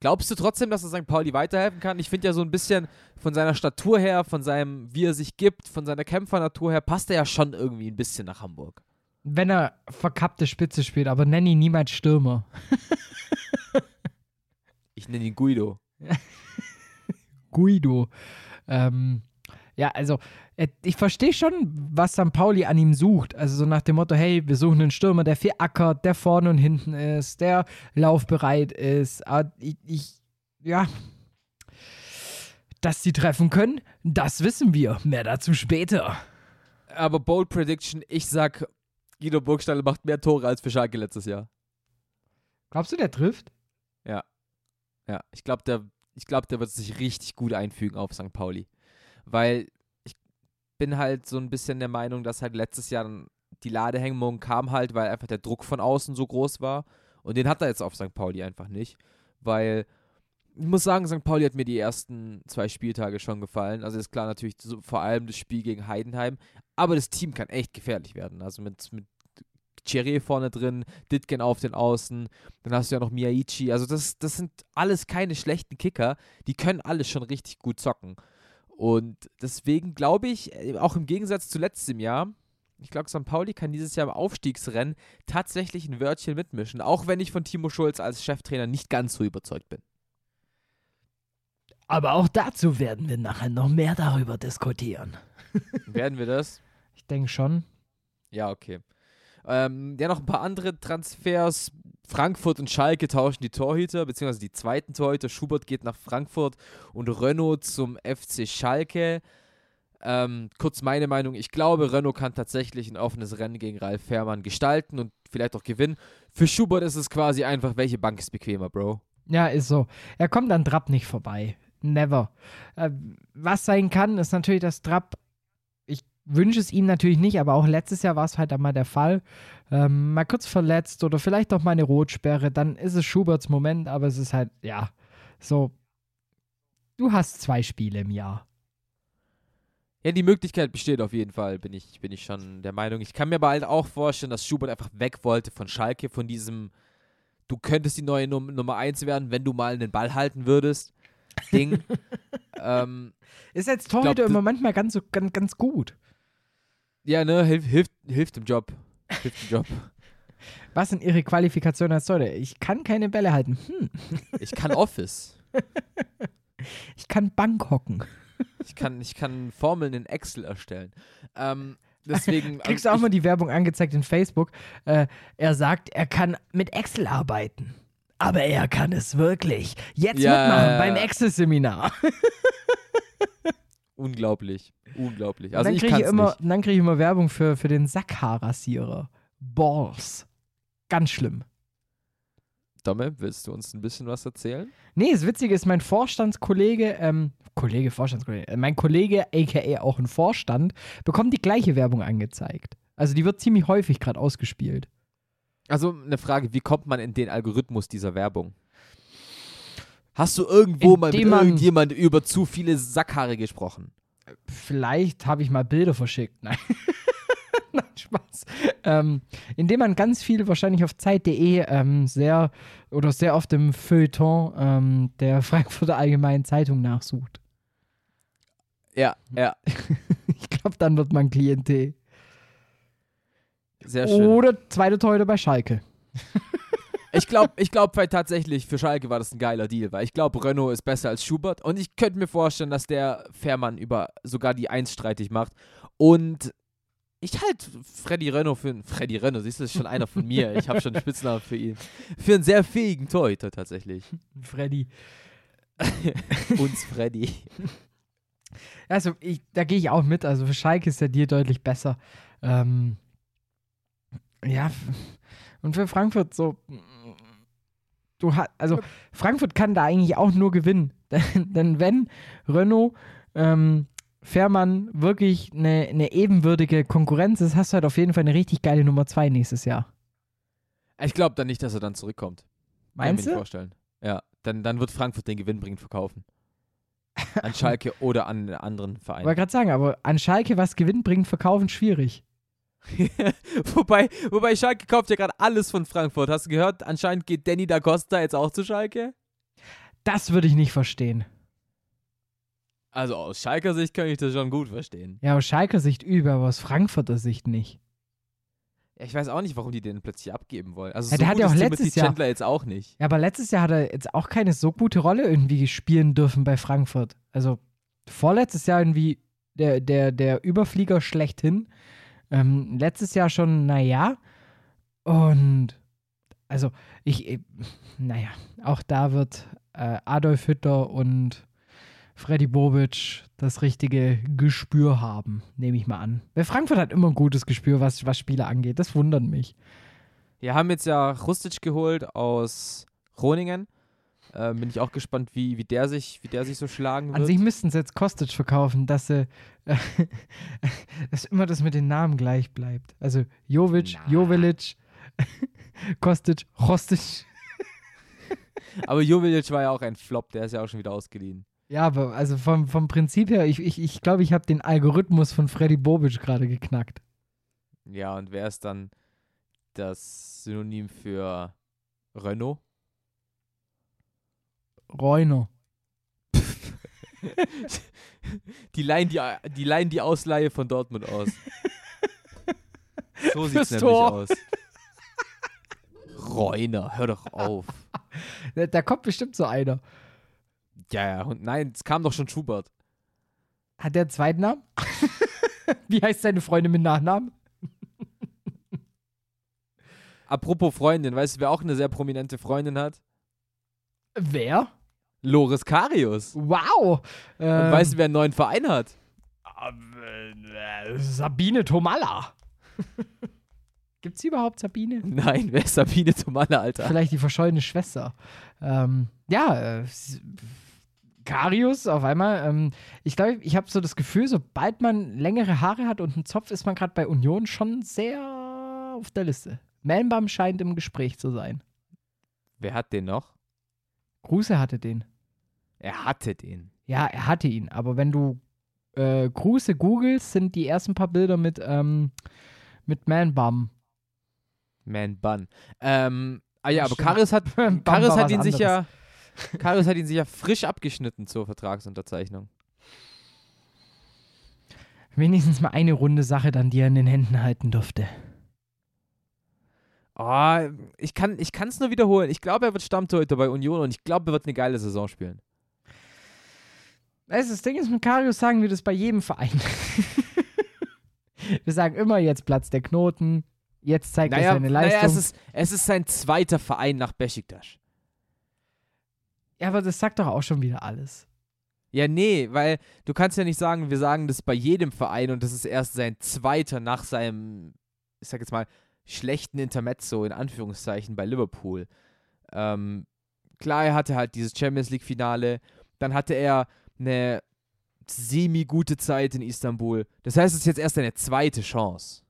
Glaubst du trotzdem, dass er St. Pauli weiterhelfen kann? Ich finde ja so ein bisschen von seiner Statur her, von seinem, wie er sich gibt, von seiner Kämpfernatur her, passt er ja schon irgendwie ein bisschen nach Hamburg. Wenn er verkappte Spitze spielt, aber nenn ihn niemals Stürmer. Ich nenne ihn Guido. Guido. Ähm, ja, also äh, ich verstehe schon, was St. Pauli an ihm sucht. Also so nach dem Motto, hey, wir suchen einen Stürmer, der viel ackert, der vorne und hinten ist, der laufbereit ist. Ah, Ich, ich ja. Dass sie treffen können, das wissen wir. Mehr dazu später. Aber Bold Prediction, ich sag, Guido Burgstaller macht mehr Tore als für Schalke letztes Jahr. Glaubst du, der trifft? Ja, ich glaube, der, ich glaub, der wird sich richtig gut einfügen auf St. Pauli. Weil ich bin halt so ein bisschen der Meinung, dass halt letztes Jahr die Ladehemmung kam halt, weil einfach der Druck von außen so groß war. Und den hat er jetzt auf St. Pauli einfach nicht. Weil ich muss sagen, St. Pauli hat mir die ersten zwei Spieltage schon gefallen. Also ist klar natürlich so, vor allem das Spiel gegen Heidenheim. Aber das Team kann echt gefährlich werden. Also mit, mit Thierry vorne drin, Ditgen auf den Außen, dann hast du ja noch Miyaichi. Also das, das sind alles keine schlechten Kicker. Die können alles schon richtig gut zocken. Und deswegen glaube ich, äh, auch im Gegensatz zu letztem Jahr, ich glaube, St. Pauli kann dieses Jahr im Aufstiegsrennen tatsächlich ein Wörtchen mitmischen. Auch wenn ich von Timo Schulz als Cheftrainer nicht ganz so überzeugt bin. Aber auch dazu werden wir nachher noch mehr darüber diskutieren. Werden wir das? Ich denke schon. Ja, okay. Ähm, ja, noch ein paar andere Transfers. Frankfurt und Schalke tauschen die Torhüter, beziehungsweise die zweiten Torhüter. Schubert geht nach Frankfurt und Renault zum FC Schalke. Ähm, kurz meine Meinung, ich glaube, Renault kann tatsächlich ein offenes Rennen gegen Ralf Fährmann gestalten und vielleicht auch gewinnen. Für Schubert ist es quasi einfach, welche Bank ist bequemer, Bro? Ja, ist so. Er kommt an Trapp nicht vorbei. Never. Äh, was sein kann, ist natürlich, dass Trapp, ich wünsche es ihm natürlich nicht, aber auch letztes Jahr war es halt einmal der Fall, ähm, mal kurz verletzt oder vielleicht auch mal eine Rotsperre, dann ist es Schuberts Moment, aber es ist halt, ja, so, du hast zwei Spiele im Jahr. Ja, die Möglichkeit besteht auf jeden Fall, bin ich, bin ich schon der Meinung. Ich kann mir aber halt auch vorstellen, dass Schubert einfach weg wollte von Schalke, von diesem, du könntest die neue Num Nummer 1 werden, wenn du mal einen Ball halten würdest. Ding. ähm, ist als Torhüter immer manchmal ganz, so, ganz, ganz gut. Ja, ne, hilft, hilft, hilft im Job. Hilft im Job. Was sind Ihre Qualifikationen als Torhüter? Ich kann keine Bälle halten. Hm. Ich kann Office. ich kann Bank hocken. Ich kann, ich kann Formeln in Excel erstellen. Ähm, deswegen. Kriegst du auch mal die Werbung angezeigt in Facebook? Äh, er sagt, er kann mit Excel arbeiten. Aber er kann es wirklich. Jetzt ja, mitmachen beim Excel-Seminar. Unglaublich. Unglaublich. Also dann kriege ich, immer, dann krieg ich immer Werbung für, für den Sackhaarrasierer. Balls. Ganz schlimm. Domme, willst du uns ein bisschen was erzählen? Nee, das Witzige ist, mein Vorstandskollege, ähm, Kollege, Vorstandskollege, äh, mein Kollege, aka auch ein Vorstand, bekommt die gleiche Werbung angezeigt. Also die wird ziemlich häufig gerade ausgespielt. Also eine Frage, wie kommt man in den Algorithmus dieser Werbung? Hast du irgendwo mal mit irgendjemand über zu viele Sackhaare gesprochen? Vielleicht habe ich mal Bilder verschickt. Nein. Nein, Spaß. Ähm, indem man ganz viel wahrscheinlich auf Zeit.de ähm, sehr oder sehr oft im Feuilleton ähm, der Frankfurter Allgemeinen Zeitung nachsucht. Ja, ja. ich glaube, dann wird man Klientel. Sehr schön. Oder zweite Torhüter bei Schalke. ich glaube ich glaub, tatsächlich für Schalke war das ein geiler Deal, weil ich glaube, Renault ist besser als Schubert und ich könnte mir vorstellen, dass der Fährmann über sogar die Eins streitig macht und ich halte Freddy Renault für einen Freddy Renault, siehst du, das ist schon einer von mir. Ich habe schon einen Spitznamen für ihn. Für einen sehr fähigen Torhüter tatsächlich. Freddy. Uns Freddy. Also, ich, da gehe ich auch mit. Also, für Schalke ist der Deal deutlich besser. Ähm, ja, und für Frankfurt so. Du hast, also Frankfurt kann da eigentlich auch nur gewinnen. Denn wenn Renault ähm, Fährmann wirklich eine, eine ebenwürdige Konkurrenz ist, hast du halt auf jeden Fall eine richtig geile Nummer 2 nächstes Jahr. Ich glaube dann nicht, dass er dann zurückkommt. Meinst Kann du? vorstellen. Ja, dann, dann wird Frankfurt den gewinnbringend verkaufen. An Schalke oder an einen anderen Verein. Ich wollte gerade sagen, aber an Schalke was gewinnbringend verkaufen, schwierig. wobei, wobei Schalke kauft ja gerade alles von Frankfurt. Hast du gehört? Anscheinend geht Danny da Costa jetzt auch zu Schalke. Das würde ich nicht verstehen. Also aus Schalker Sicht kann ich das schon gut verstehen. Ja, aus Schalker Sicht über, aber aus Frankfurter Sicht nicht. Ja, ich weiß auch nicht, warum die den plötzlich abgeben wollen. Also ja, so der hat ja auch letztes Timothy Jahr Chandler jetzt auch nicht. Ja, aber letztes Jahr hat er jetzt auch keine so gute Rolle irgendwie spielen dürfen bei Frankfurt. Also vorletztes Jahr irgendwie der, der, der Überflieger schlechthin. Ähm, letztes Jahr schon, naja. Und also ich, ich, naja, auch da wird äh, Adolf Hütter und Freddy Bobic das richtige Gespür haben, nehme ich mal an. Weil Frankfurt hat immer ein gutes Gespür, was, was Spieler angeht. Das wundert mich. Wir haben jetzt ja Rustic geholt aus Groningen. Äh, bin ich auch gespannt, wie, wie, der sich, wie der sich so schlagen wird. An sich müssten sie jetzt Kostic verkaufen, dass sie äh, dass immer das mit den Namen gleich bleibt. Also Jovic, Na. Jovelic, Kostic, Rostic. Aber Jovelic war ja auch ein Flop, der ist ja auch schon wieder ausgeliehen. Ja, aber also vom, vom Prinzip her, ich glaube, ich, ich, glaub, ich habe den Algorithmus von Freddy Bobic gerade geknackt. Ja, und wer ist dann das Synonym für Renault? Reuner. die, leihen die, die leihen die Ausleihe von Dortmund aus. So sieht es nämlich Tor. aus. Reuner, hör doch auf. Da, da, kommt bestimmt so einer. Ja, ja, und nein, es kam doch schon Schubert. Hat der einen zweiten Namen? Wie heißt seine Freundin mit Nachnamen? Apropos Freundin, weißt du, wer auch eine sehr prominente Freundin hat? Wer? Loris Karius. Wow. Ähm, Und weißt du, wer einen neuen Verein hat? Äh, Sabine Tomalla. Gibt es überhaupt Sabine? Nein, wer ist Sabine Tomalla, Alter? Vielleicht die verschollene Schwester. Ähm, ja, äh, Karius auf einmal. Ähm, ich glaube, ich habe so das Gefühl, sobald man längere Haare hat und einen Zopf, ist man gerade bei Union schon sehr auf der Liste. Melnbaum scheint im Gespräch zu sein. Wer hat den noch? Kruse hatte den. Er hatte den. Ja, er hatte ihn. Aber wenn du äh, Kruse googelst, sind die ersten paar Bilder mit, ähm, mit Man-Bum. Man-Bun. Ähm, ah ja, aber. Karis hat, Bum Karis hat ihn sich anderes. ja, Karis hat ihn sich ja frisch abgeschnitten zur Vertragsunterzeichnung. Wenigstens mal eine runde Sache dann, die er in den Händen halten durfte. Oh, ich kann ich es nur wiederholen. Ich glaube, er wird Stammtorhüter bei Union und ich glaube, er wird eine geile Saison spielen. Weißt du, das Ding ist, mit Karius sagen wir das bei jedem Verein. wir sagen immer, jetzt platzt der Knoten, jetzt zeigt er Naja, seine naja Leistung. es, ist, es ist sein zweiter Verein nach Besiktas. ja, aber das sagt doch auch schon wieder alles. Ja, nee, weil du kannst ja nicht sagen, wir sagen das bei jedem Verein und das ist erst sein zweiter nach seinem, ich sag jetzt mal, schlechten Intermezzo in Anführungszeichen bei Liverpool. Ähm, klar, er hatte halt dieses Champions League-Finale, dann hatte er eine semi-gute Zeit in Istanbul. Das heißt, es ist jetzt erst eine zweite Chance.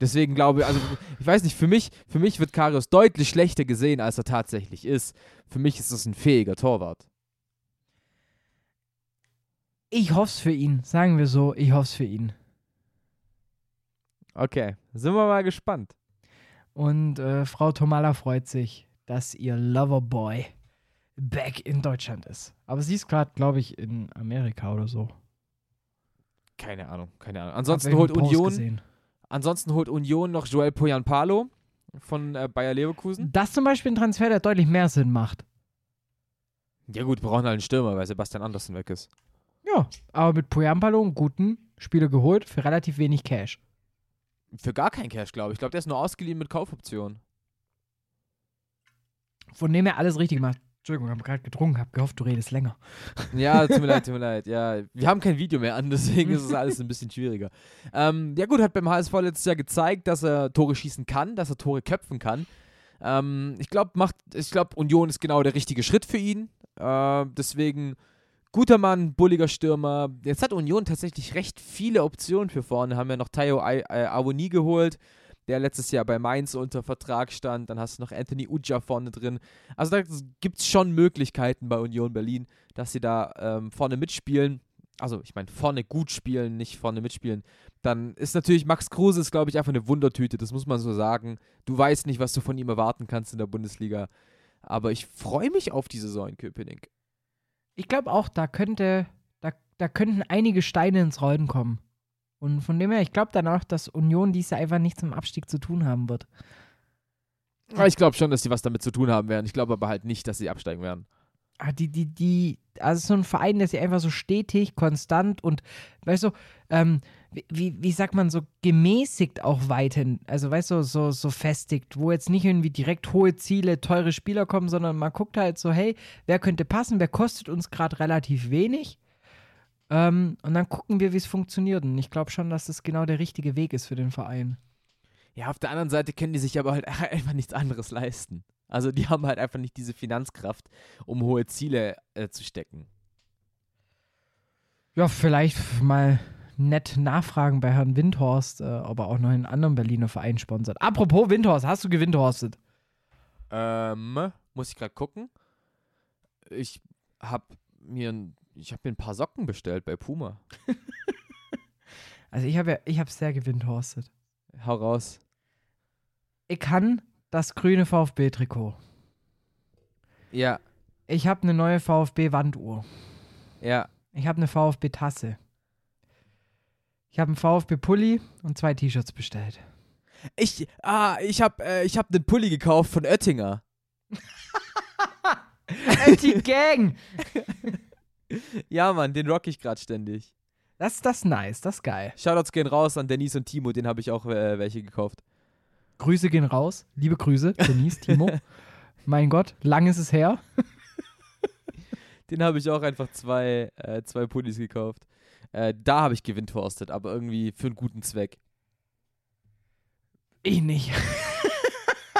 Deswegen glaube ich, also ich weiß nicht, für mich, für mich wird Karius deutlich schlechter gesehen, als er tatsächlich ist. Für mich ist es ein fähiger Torwart. Ich hoff's für ihn, sagen wir so, ich hoff's für ihn. Okay, sind wir mal gespannt. Und äh, Frau Tomala freut sich, dass ihr Loverboy back in Deutschland ist. Aber sie ist gerade, glaube ich, in Amerika oder so. Keine Ahnung, keine Ahnung. Ansonsten holt Post Union, gesehen. ansonsten holt Union noch Joel Poyanpalo von äh, Bayer Leverkusen. Das zum Beispiel ein Transfer, der deutlich mehr Sinn macht. Ja gut, wir brauchen halt einen Stürmer, weil Sebastian Andersen weg ist. Ja, aber mit Poyampalo einen guten Spieler geholt für relativ wenig Cash. Für gar kein Cash, glaube ich. Ich glaube, der ist nur ausgeliehen mit Kaufoption. Von dem er alles richtig macht. Entschuldigung, ich habe gerade getrunken, habe gehofft, du redest länger. Ja, tut mir leid, tut mir leid. Ja, wir haben kein Video mehr an, deswegen ist es alles ein bisschen schwieriger. Ähm, ja gut, hat beim HSV letztes Jahr gezeigt, dass er Tore schießen kann, dass er Tore köpfen kann. Ähm, ich glaube, macht, ich glaube, Union ist genau der richtige Schritt für ihn. Äh, deswegen guter Mann, bulliger Stürmer. Jetzt hat Union tatsächlich recht viele Optionen für vorne. Haben ja noch Tayo äh, Awoni geholt, der letztes Jahr bei Mainz unter Vertrag stand. Dann hast du noch Anthony Uja vorne drin. Also da gibt es schon Möglichkeiten bei Union Berlin, dass sie da ähm, vorne mitspielen. Also ich meine, vorne gut spielen, nicht vorne mitspielen. Dann ist natürlich Max Kruse, ist glaube ich einfach eine Wundertüte, das muss man so sagen. Du weißt nicht, was du von ihm erwarten kannst in der Bundesliga. Aber ich freue mich auf die Saison in Köpenick. Ich glaube auch, da könnte, da, da könnten einige Steine ins Rollen kommen. Und von dem her, ich glaube dann auch, dass Union dies Jahr einfach nichts mit dem Abstieg zu tun haben wird. Aber ich glaube schon, dass sie was damit zu tun haben werden. Ich glaube aber halt nicht, dass sie absteigen werden. Ah, die, die, die, also so ein Verein, der sich einfach so stetig, konstant und, weißt du, ähm, wie, wie, wie sagt man, so gemäßigt auch weiterhin, also weißt du, so, so festigt, wo jetzt nicht irgendwie direkt hohe Ziele, teure Spieler kommen, sondern man guckt halt so, hey, wer könnte passen, wer kostet uns gerade relativ wenig ähm, und dann gucken wir, wie es funktioniert und ich glaube schon, dass das genau der richtige Weg ist für den Verein. Ja, auf der anderen Seite können die sich aber halt einfach nichts anderes leisten. Also die haben halt einfach nicht diese Finanzkraft, um hohe Ziele äh, zu stecken. Ja, vielleicht mal nett nachfragen bei Herrn Windhorst, äh, ob er auch noch einen anderen Berliner Verein sponsert. Apropos Windhorst, hast du gewindhorstet? Ähm, muss ich gerade gucken. Ich hab mir ein, ich hab mir ein paar Socken bestellt bei Puma. Also ich habe ja, ich habe sehr gewindhorstet. Hau raus. Ich kann das grüne VfB-Trikot. Ja, Ich habe eine neue VfB-Wanduhr. ja. Ich habe eine VfB-Tasse. Ich habe einen VfB-Pulli und zwei T-Shirts bestellt. Ich, ah, ich hab, äh, ich hab einen Pulli gekauft von Oettinger. Die Gang! Ja, Mann, den rock ich gerade ständig. Das, das ist nice, das ist geil. Shoutouts gehen raus an Denise und Timo, den habe ich auch äh, welche gekauft. Grüße gehen raus. Liebe Grüße, Denise, Timo. mein Gott, lang ist es her. Den habe ich auch einfach zwei, äh, zwei Pullis gekauft. Äh, da habe ich gewindhorstet, aber irgendwie für einen guten Zweck. Ich nicht.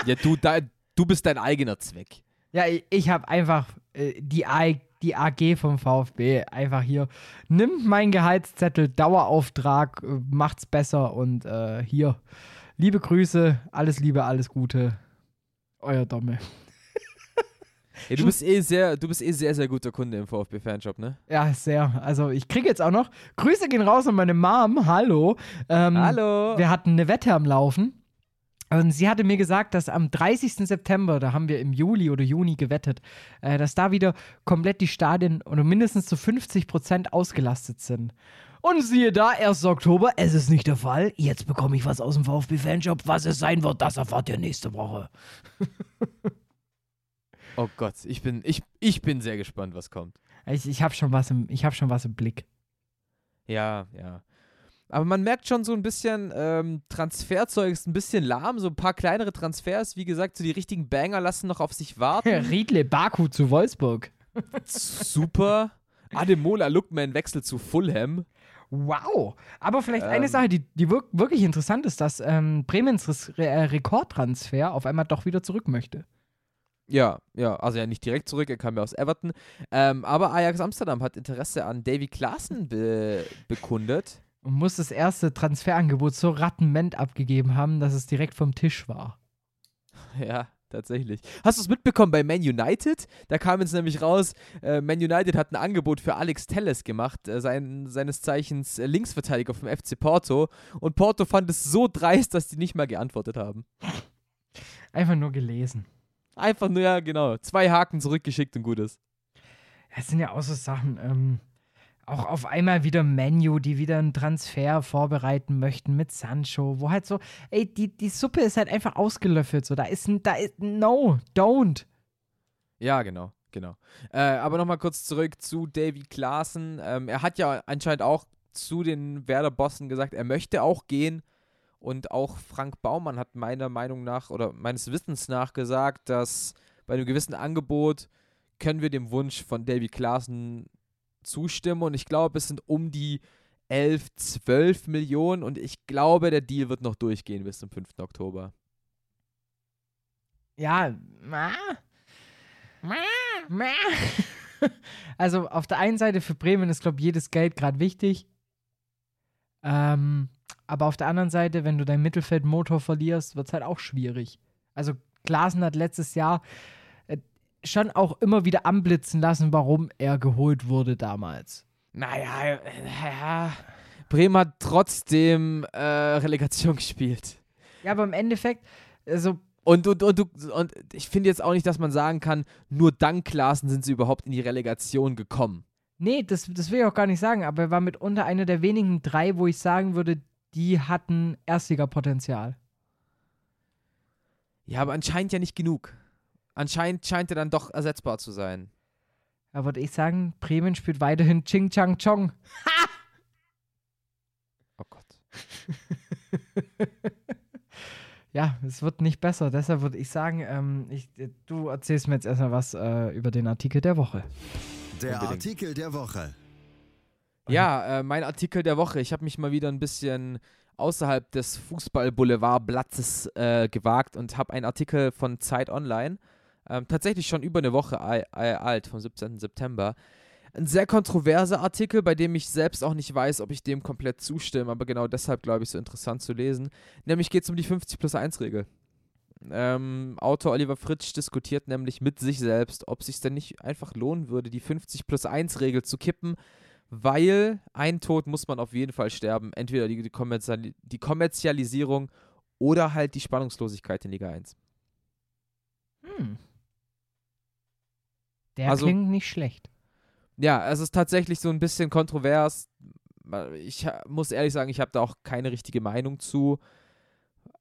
Ja, du, da, du bist dein eigener Zweck. Ja, ich, ich habe einfach äh, die, die AG vom VfB einfach hier. Nimmt meinen Gehaltszettel, Dauerauftrag, äh, macht's besser und äh, hier. Liebe Grüße, alles Liebe, alles Gute. Euer Domme. Ja, du bist eh sehr, du bist eh sehr, sehr guter Kunde im VfB-Fanshop, ne? Ja, sehr. Also ich kriege jetzt auch noch. Grüße gehen raus an meine Mom. Hallo. Ähm, Hallo. Wir hatten eine Wette am Laufen. Und sie hatte mir gesagt, dass am 30. September, da haben wir im Juli oder Juni gewettet, äh, dass da wieder komplett die Stadien oder mindestens zu 50 Prozent ausgelastet sind. Und siehe da, 1. Oktober, es ist nicht der Fall. Jetzt bekomme ich was aus dem VfB-Fanshop. Was es sein wird, das erfahrt ihr nächste Woche. Oh Gott, ich bin, ich, ich bin sehr gespannt, was kommt. Ich, ich habe schon, was im- ich hab schon was im Blick. Ja, ja. Aber man merkt schon so ein bisschen, ähm, Transferzeug ist ein bisschen lahm. So ein paar kleinere Transfers, wie gesagt, so die richtigen Banger lassen noch auf sich warten. Riedle Baku zu Wolfsburg. Super. Ademola Lookman wechselt zu Fulham. Wow. Aber vielleicht eine Ähm. Sache, die, die wirk wirklich interessant ist, dass ähm, Bremens Re äh, Rekordtransfer auf einmal doch wieder zurück möchte. Ja, ja, also ja nicht direkt zurück, er kam ja aus Everton. Ähm, aber Ajax Amsterdam hat Interesse an Davy Klaassen be bekundet. Und muss das erste Transferangebot so rattenment abgegeben haben, dass es direkt vom Tisch war. Ja, tatsächlich. Hast du es mitbekommen bei Man United? Da kam jetzt nämlich raus, äh, Man United hat ein Angebot für Alex Telles gemacht, äh, sein, seines Zeichens äh, Linksverteidiger vom FC Porto. Und Porto fand es so dreist, dass die nicht mal geantwortet haben. Einfach nur gelesen. Einfach nur, ja, genau. Zwei Haken zurückgeschickt und gut ist. Es sind ja auch so Sachen, ähm, auch auf einmal wieder Menu, die wieder einen Transfer vorbereiten möchten mit Sancho, wo halt so, ey, die, die Suppe ist halt einfach ausgelöffelt. So, da ist ein, da ist, no, don't. Ja, genau, genau. Äh, aber nochmal kurz zurück zu Davy Klaassen. Ähm, er hat ja anscheinend auch zu den Werder-Bossen gesagt, er möchte auch gehen. Und auch Frank Baumann hat meiner Meinung nach oder meines Wissens nach gesagt, dass bei einem gewissen Angebot können wir dem Wunsch von Davy Klaassen zustimmen. Und ich glaube, es sind um die 11, 12 Millionen. Und ich glaube, der Deal wird noch durchgehen bis zum 5. Oktober. Ja, ma, ma, ma. Also auf der einen Seite für Bremen ist, glaube ich, jedes Geld gerade wichtig. Ähm, aber auf der anderen Seite, wenn du deinen Mittelfeldmotor verlierst, wird es halt auch schwierig. Also Klaassen hat letztes Jahr schon auch immer wieder anblitzen lassen, warum er geholt wurde damals. Naja, ja. Bremen hat trotzdem äh, Relegation gespielt. Ja, aber im Endeffekt, also Und, und, und, und ich finde jetzt auch nicht, dass man sagen kann, nur dank Klaassen sind sie überhaupt in die Relegation gekommen. Nee, das, das will ich auch gar nicht sagen, aber er war mitunter einer der wenigen drei, wo ich sagen würde, die hatten Erstligapotenzial. Ja, aber anscheinend ja nicht genug. Anscheinend scheint er dann doch ersetzbar zu sein. Da würde ich sagen, Bremen spielt weiterhin Ching Chang Chong. Oh Gott. Ja, es wird nicht besser. Deshalb würde ich sagen, ähm, ich, du erzählst mir jetzt erstmal was äh, über den Artikel der Woche. Der Unbedingt. Artikel der Woche. Ja, äh, mein Artikel der Woche. Ich habe mich mal wieder ein bisschen außerhalb des Fußball-Boulevard-Blattes äh, gewagt und habe einen Artikel von Zeit Online, ähm, tatsächlich schon über eine Woche al al- alt, vom 17. September. Ein sehr kontroverser Artikel, bei dem ich selbst auch nicht weiß, ob ich dem komplett zustimme, aber genau deshalb glaube ich so interessant zu lesen. Nämlich geht es um die 50 plus 1 Regel. Ähm, Autor Oliver Fritsch diskutiert nämlich mit sich selbst, ob sich denn nicht einfach lohnen würde, die 50 plus 1 Regel zu kippen, weil ein Tod muss man auf jeden Fall sterben. Entweder die, die, Kommerziali die Kommerzialisierung oder halt die Spannungslosigkeit in Liga 1. Hm. Der Also- klingt nicht schlecht. Ja, es ist tatsächlich so ein bisschen kontrovers. Ich muss ehrlich sagen, ich habe da auch keine richtige Meinung zu,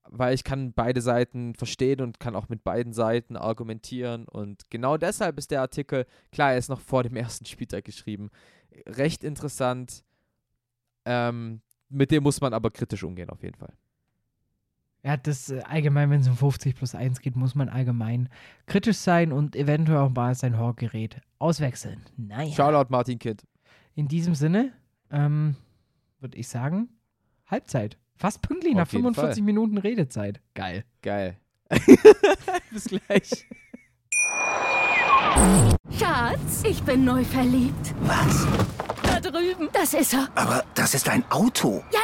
weil ich kann beide Seiten verstehen und kann auch mit beiden Seiten argumentieren. Und genau deshalb ist der Artikel, klar, er ist noch vor dem ersten Spieltag geschrieben, recht interessant. Ähm, mit dem muss man aber kritisch umgehen, auf jeden Fall. Ja, das äh, allgemein, wenn es um 50 plus 1 geht, muss man allgemein kritisch sein und eventuell auch mal sein Horgerät auswechseln. Naja. Shoutout Martin Kind. In diesem Sinne ähm, würde ich sagen, Halbzeit. Fast pünktlich nach Auf jeden 45 Fall. Minuten Redezeit. Geil. Geil. Bis gleich. Schatz, ich bin neu verliebt. Was? Da drüben. Das ist er. Aber das ist ein Auto. Ja,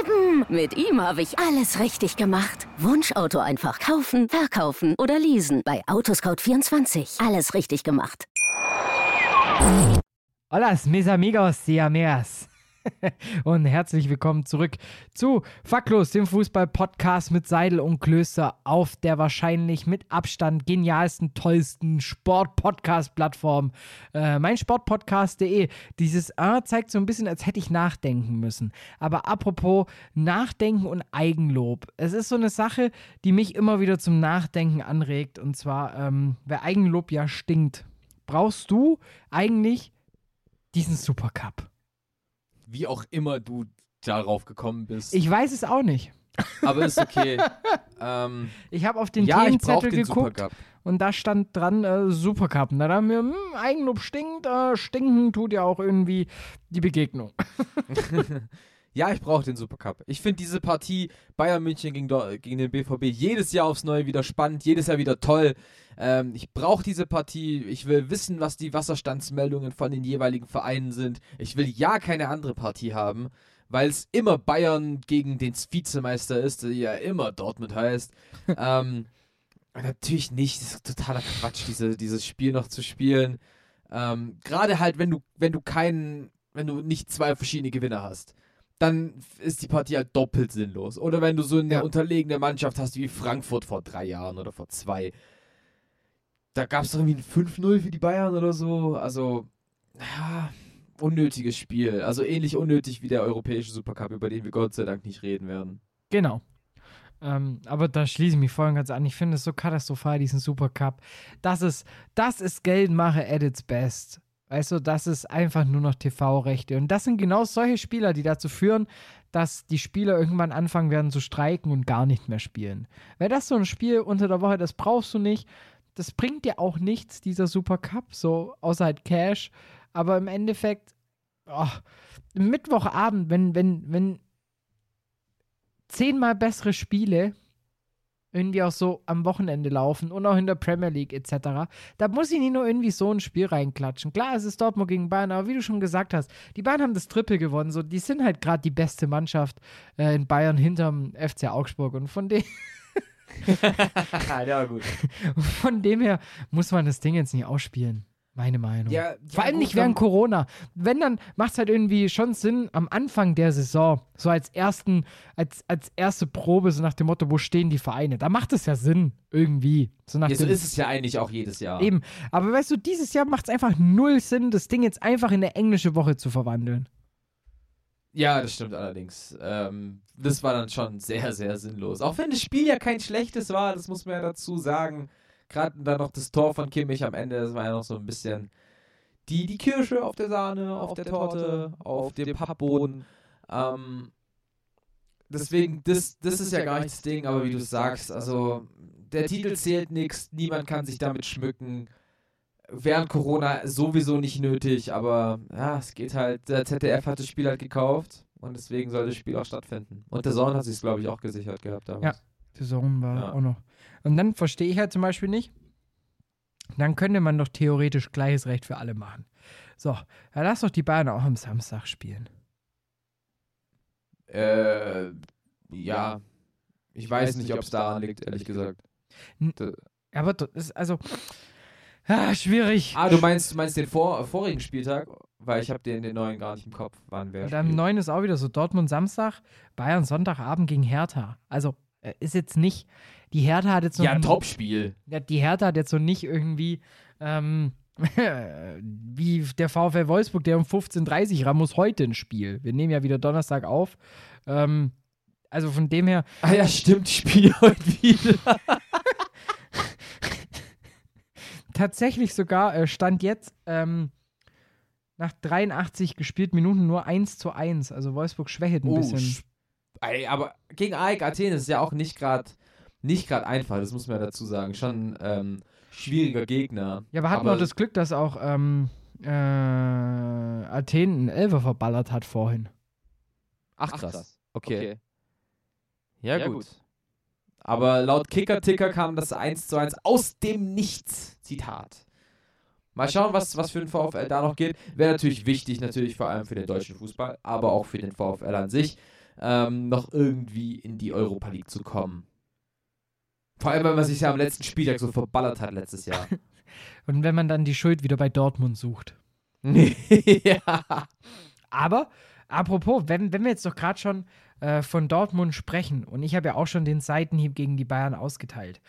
eben. Mit ihm habe ich alles richtig gemacht. Wunschauto einfach kaufen, verkaufen oder leasen. Bei Autoscout24. Alles richtig gemacht. Hola, mis amigos, siameas. und herzlich willkommen zurück zu Facklos, dem Fußball-Podcast mit Seidel und Klöster auf der wahrscheinlich mit Abstand genialsten, tollsten Sport-Podcast-Plattform, äh, meinsportpodcast.de. Dieses A zeigt so ein bisschen, als hätte ich nachdenken müssen. Aber apropos Nachdenken und Eigenlob. Es ist so eine Sache, die mich immer wieder zum Nachdenken anregt. Und zwar, ähm, wer Eigenlob ja stinkt, brauchst du eigentlich diesen Supercup? Wie auch immer du darauf gekommen bist. Ich weiß es auch nicht. aber ist okay. ähm, Ich habe auf den ja, Themenzettel den geguckt Supercup. und da stand dran äh, Supercup. Und da haben wir, hm, Eigenlob stinkt, äh, stinken tut ja auch irgendwie die Begegnung. Ja, ich brauche den Supercup. Ich finde diese Partie Bayern München gegen, gegen den BVB jedes Jahr aufs Neue wieder spannend, jedes Jahr wieder toll. Ähm, ich brauche diese Partie. Ich will wissen, was die Wasserstandsmeldungen von den jeweiligen Vereinen sind. Ich will ja keine andere Partie haben, weil es immer Bayern gegen den Vizemeister ist, der ja immer Dortmund heißt. ähm, natürlich nicht. Das ist totaler Quatsch, diese, dieses Spiel noch zu spielen. Ähm, Gerade halt, wenn du, wenn du keinen, wenn du nicht zwei verschiedene Gewinner hast dann ist die Partie halt doppelt sinnlos. Oder wenn du so eine Ja. unterlegene Mannschaft hast wie Frankfurt vor drei Jahren oder vor zwei. Da gab es doch irgendwie ein 5-0 für die Bayern oder so. Also, ja, unnötiges Spiel. Also ähnlich unnötig wie der europäische Supercup, über den wir Gott sei Dank nicht reden werden. Genau. Ähm, aber da schließe ich mich voll und ganz an. Ich finde es so katastrophal, diesen Supercup. Das ist, das ist Geldmache at its best. Weißt du, das ist einfach nur noch TV-Rechte. Und das sind genau solche Spieler, die dazu führen, dass die Spieler irgendwann anfangen werden zu streiken und gar nicht mehr spielen. Weil das so ein Spiel unter der Woche, das brauchst du nicht. Das bringt dir auch nichts, dieser Supercup, so außer halt Cash. Aber im Endeffekt, oh, Mittwochabend, wenn, wenn, wenn zehnmal bessere Spiele irgendwie auch so am Wochenende laufen und auch in der Premier League etc. Da muss ich nicht nur irgendwie so ein Spiel reinklatschen. Klar, es ist Dortmund gegen Bayern, aber wie du schon gesagt hast, die Bayern haben das Triple gewonnen. So, die sind halt gerade die beste Mannschaft äh, in Bayern hinterm FC Augsburg. Und von, de ja, gut. von dem her muss man das Ding jetzt nicht ausspielen. Meine Meinung. Ja, Vor allem nicht während Corona. Wenn, dann macht es halt irgendwie schon Sinn am Anfang der Saison, so als ersten, als, als erste Probe, so nach dem Motto, wo stehen die Vereine? Da macht es ja Sinn, irgendwie. So nach Ja, so dem, ist es ja eigentlich auch jedes Jahr. Eben. Aber weißt du, dieses Jahr macht es einfach null Sinn, das Ding jetzt einfach in eine englische Woche zu verwandeln. Ja, das stimmt allerdings. Ähm, das war dann schon sehr, sehr sinnlos. Auch wenn das Spiel ja kein schlechtes war, das muss man ja dazu sagen. Gerade dann noch das Tor von Kimmich am Ende, das war ja noch so ein bisschen die, die Kirsche auf der Sahne, auf, der Torte, auf dem Pappboden. Ähm, deswegen, das, das ist ja gar nicht das Ding, aber wie du sagst, also der Titel zählt nichts, niemand kann sich damit schmücken. Während Corona sowieso nicht nötig, aber ja, es geht halt, der ZDF hat das Spiel halt gekauft und deswegen soll das Spiel auch stattfinden. Und der Sohn hat sich glaube ich, auch gesichert gehabt damals. Die Saison war Ja. auch noch. Und dann verstehe ich halt zum Beispiel nicht, dann könnte man doch theoretisch gleiches Recht für alle machen. So, ja, lass doch die Bayern auch am Samstag spielen. Äh, ja, ich weiß nicht, ob es daran liegt, ehrlich gesagt. Aber das ist also ah, schwierig. Ah, du meinst, du meinst den vor, vorigen Spieltag? Weil ich habe den, den neuen gar nicht im Kopf, wann wer Und am. 9 ist auch wieder so Dortmund Samstag, Bayern Sonntagabend gegen Hertha. Also äh, ist jetzt nicht, die Hertha hat jetzt noch Ja, Topspiel. Die Hertha hat jetzt so nicht irgendwie ähm, wie der VfL Wolfsburg, der um 15.30 Uhr ran muss heute ein Spiel. Wir nehmen ja wieder Donnerstag auf. Ähm, also von dem her, Ah ja, stimmt, Spiel heute wieder. tatsächlich sogar äh, stand jetzt ähm, nach 83 gespielten Minuten nur 1 zu 1. Also Wolfsburg schwächelt ein Oh, bisschen. sch- Ey, aber gegen AEK Athen ist es ja auch nicht gerade nicht gerade einfach, das muss man ja dazu sagen. Schon ähm, schwieriger Gegner. Ja, aber hatten wir das Glück, dass auch ähm, äh, Athen einen Elfer verballert hat vorhin. Ach krass. Okay. Ja, gut. Aber laut Kicker-Ticker kam das 1 zu 1 aus dem Nichts. Zitat. Mal schauen, was, was für den VfL da noch geht. Wäre natürlich wichtig, natürlich vor allem für den deutschen Fußball, aber auch für den VfL an sich, ähm, noch irgendwie in die Europa League zu kommen. Vor allem, weil man sich ja am letzten Spieltag so verballert hat letztes Jahr. Und wenn man dann die Schuld wieder bei Dortmund sucht. ja. Aber, apropos, wenn, wenn wir jetzt doch gerade schon äh, von Dortmund sprechen, und ich habe ja auch schon den Seitenhieb gegen die Bayern ausgeteilt.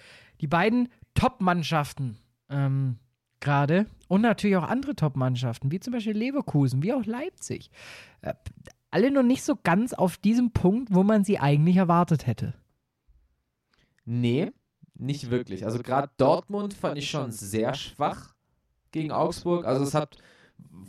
Die beiden Top-Mannschaften ähm, gerade und natürlich auch andere Top-Mannschaften, wie zum Beispiel Leverkusen, wie auch Leipzig. Äh, alle noch nicht so ganz auf diesem Punkt, wo man sie eigentlich erwartet hätte. Nee, nicht wirklich. Also gerade Dortmund fand ich schon sehr schwach gegen Augsburg. Also es hat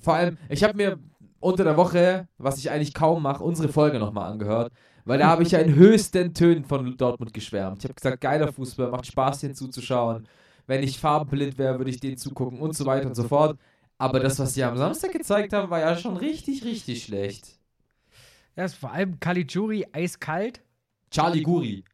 vor allem, ich habe mir unter der Woche, was ich eigentlich kaum mache, unsere Folge nochmal angehört, weil da habe ich ja in höchsten Tönen von Dortmund geschwärmt. Ich habe gesagt, geiler Fußball, macht Spaß, den zuzuschauen. Wenn ich farbenblind wäre, würde ich den zugucken und so weiter und so fort. Aber das, was sie am Samstag gezeigt haben, war ja schon richtig, richtig schlecht. Ja, ist vor allem Caligiuri eiskalt. Charlie Guri.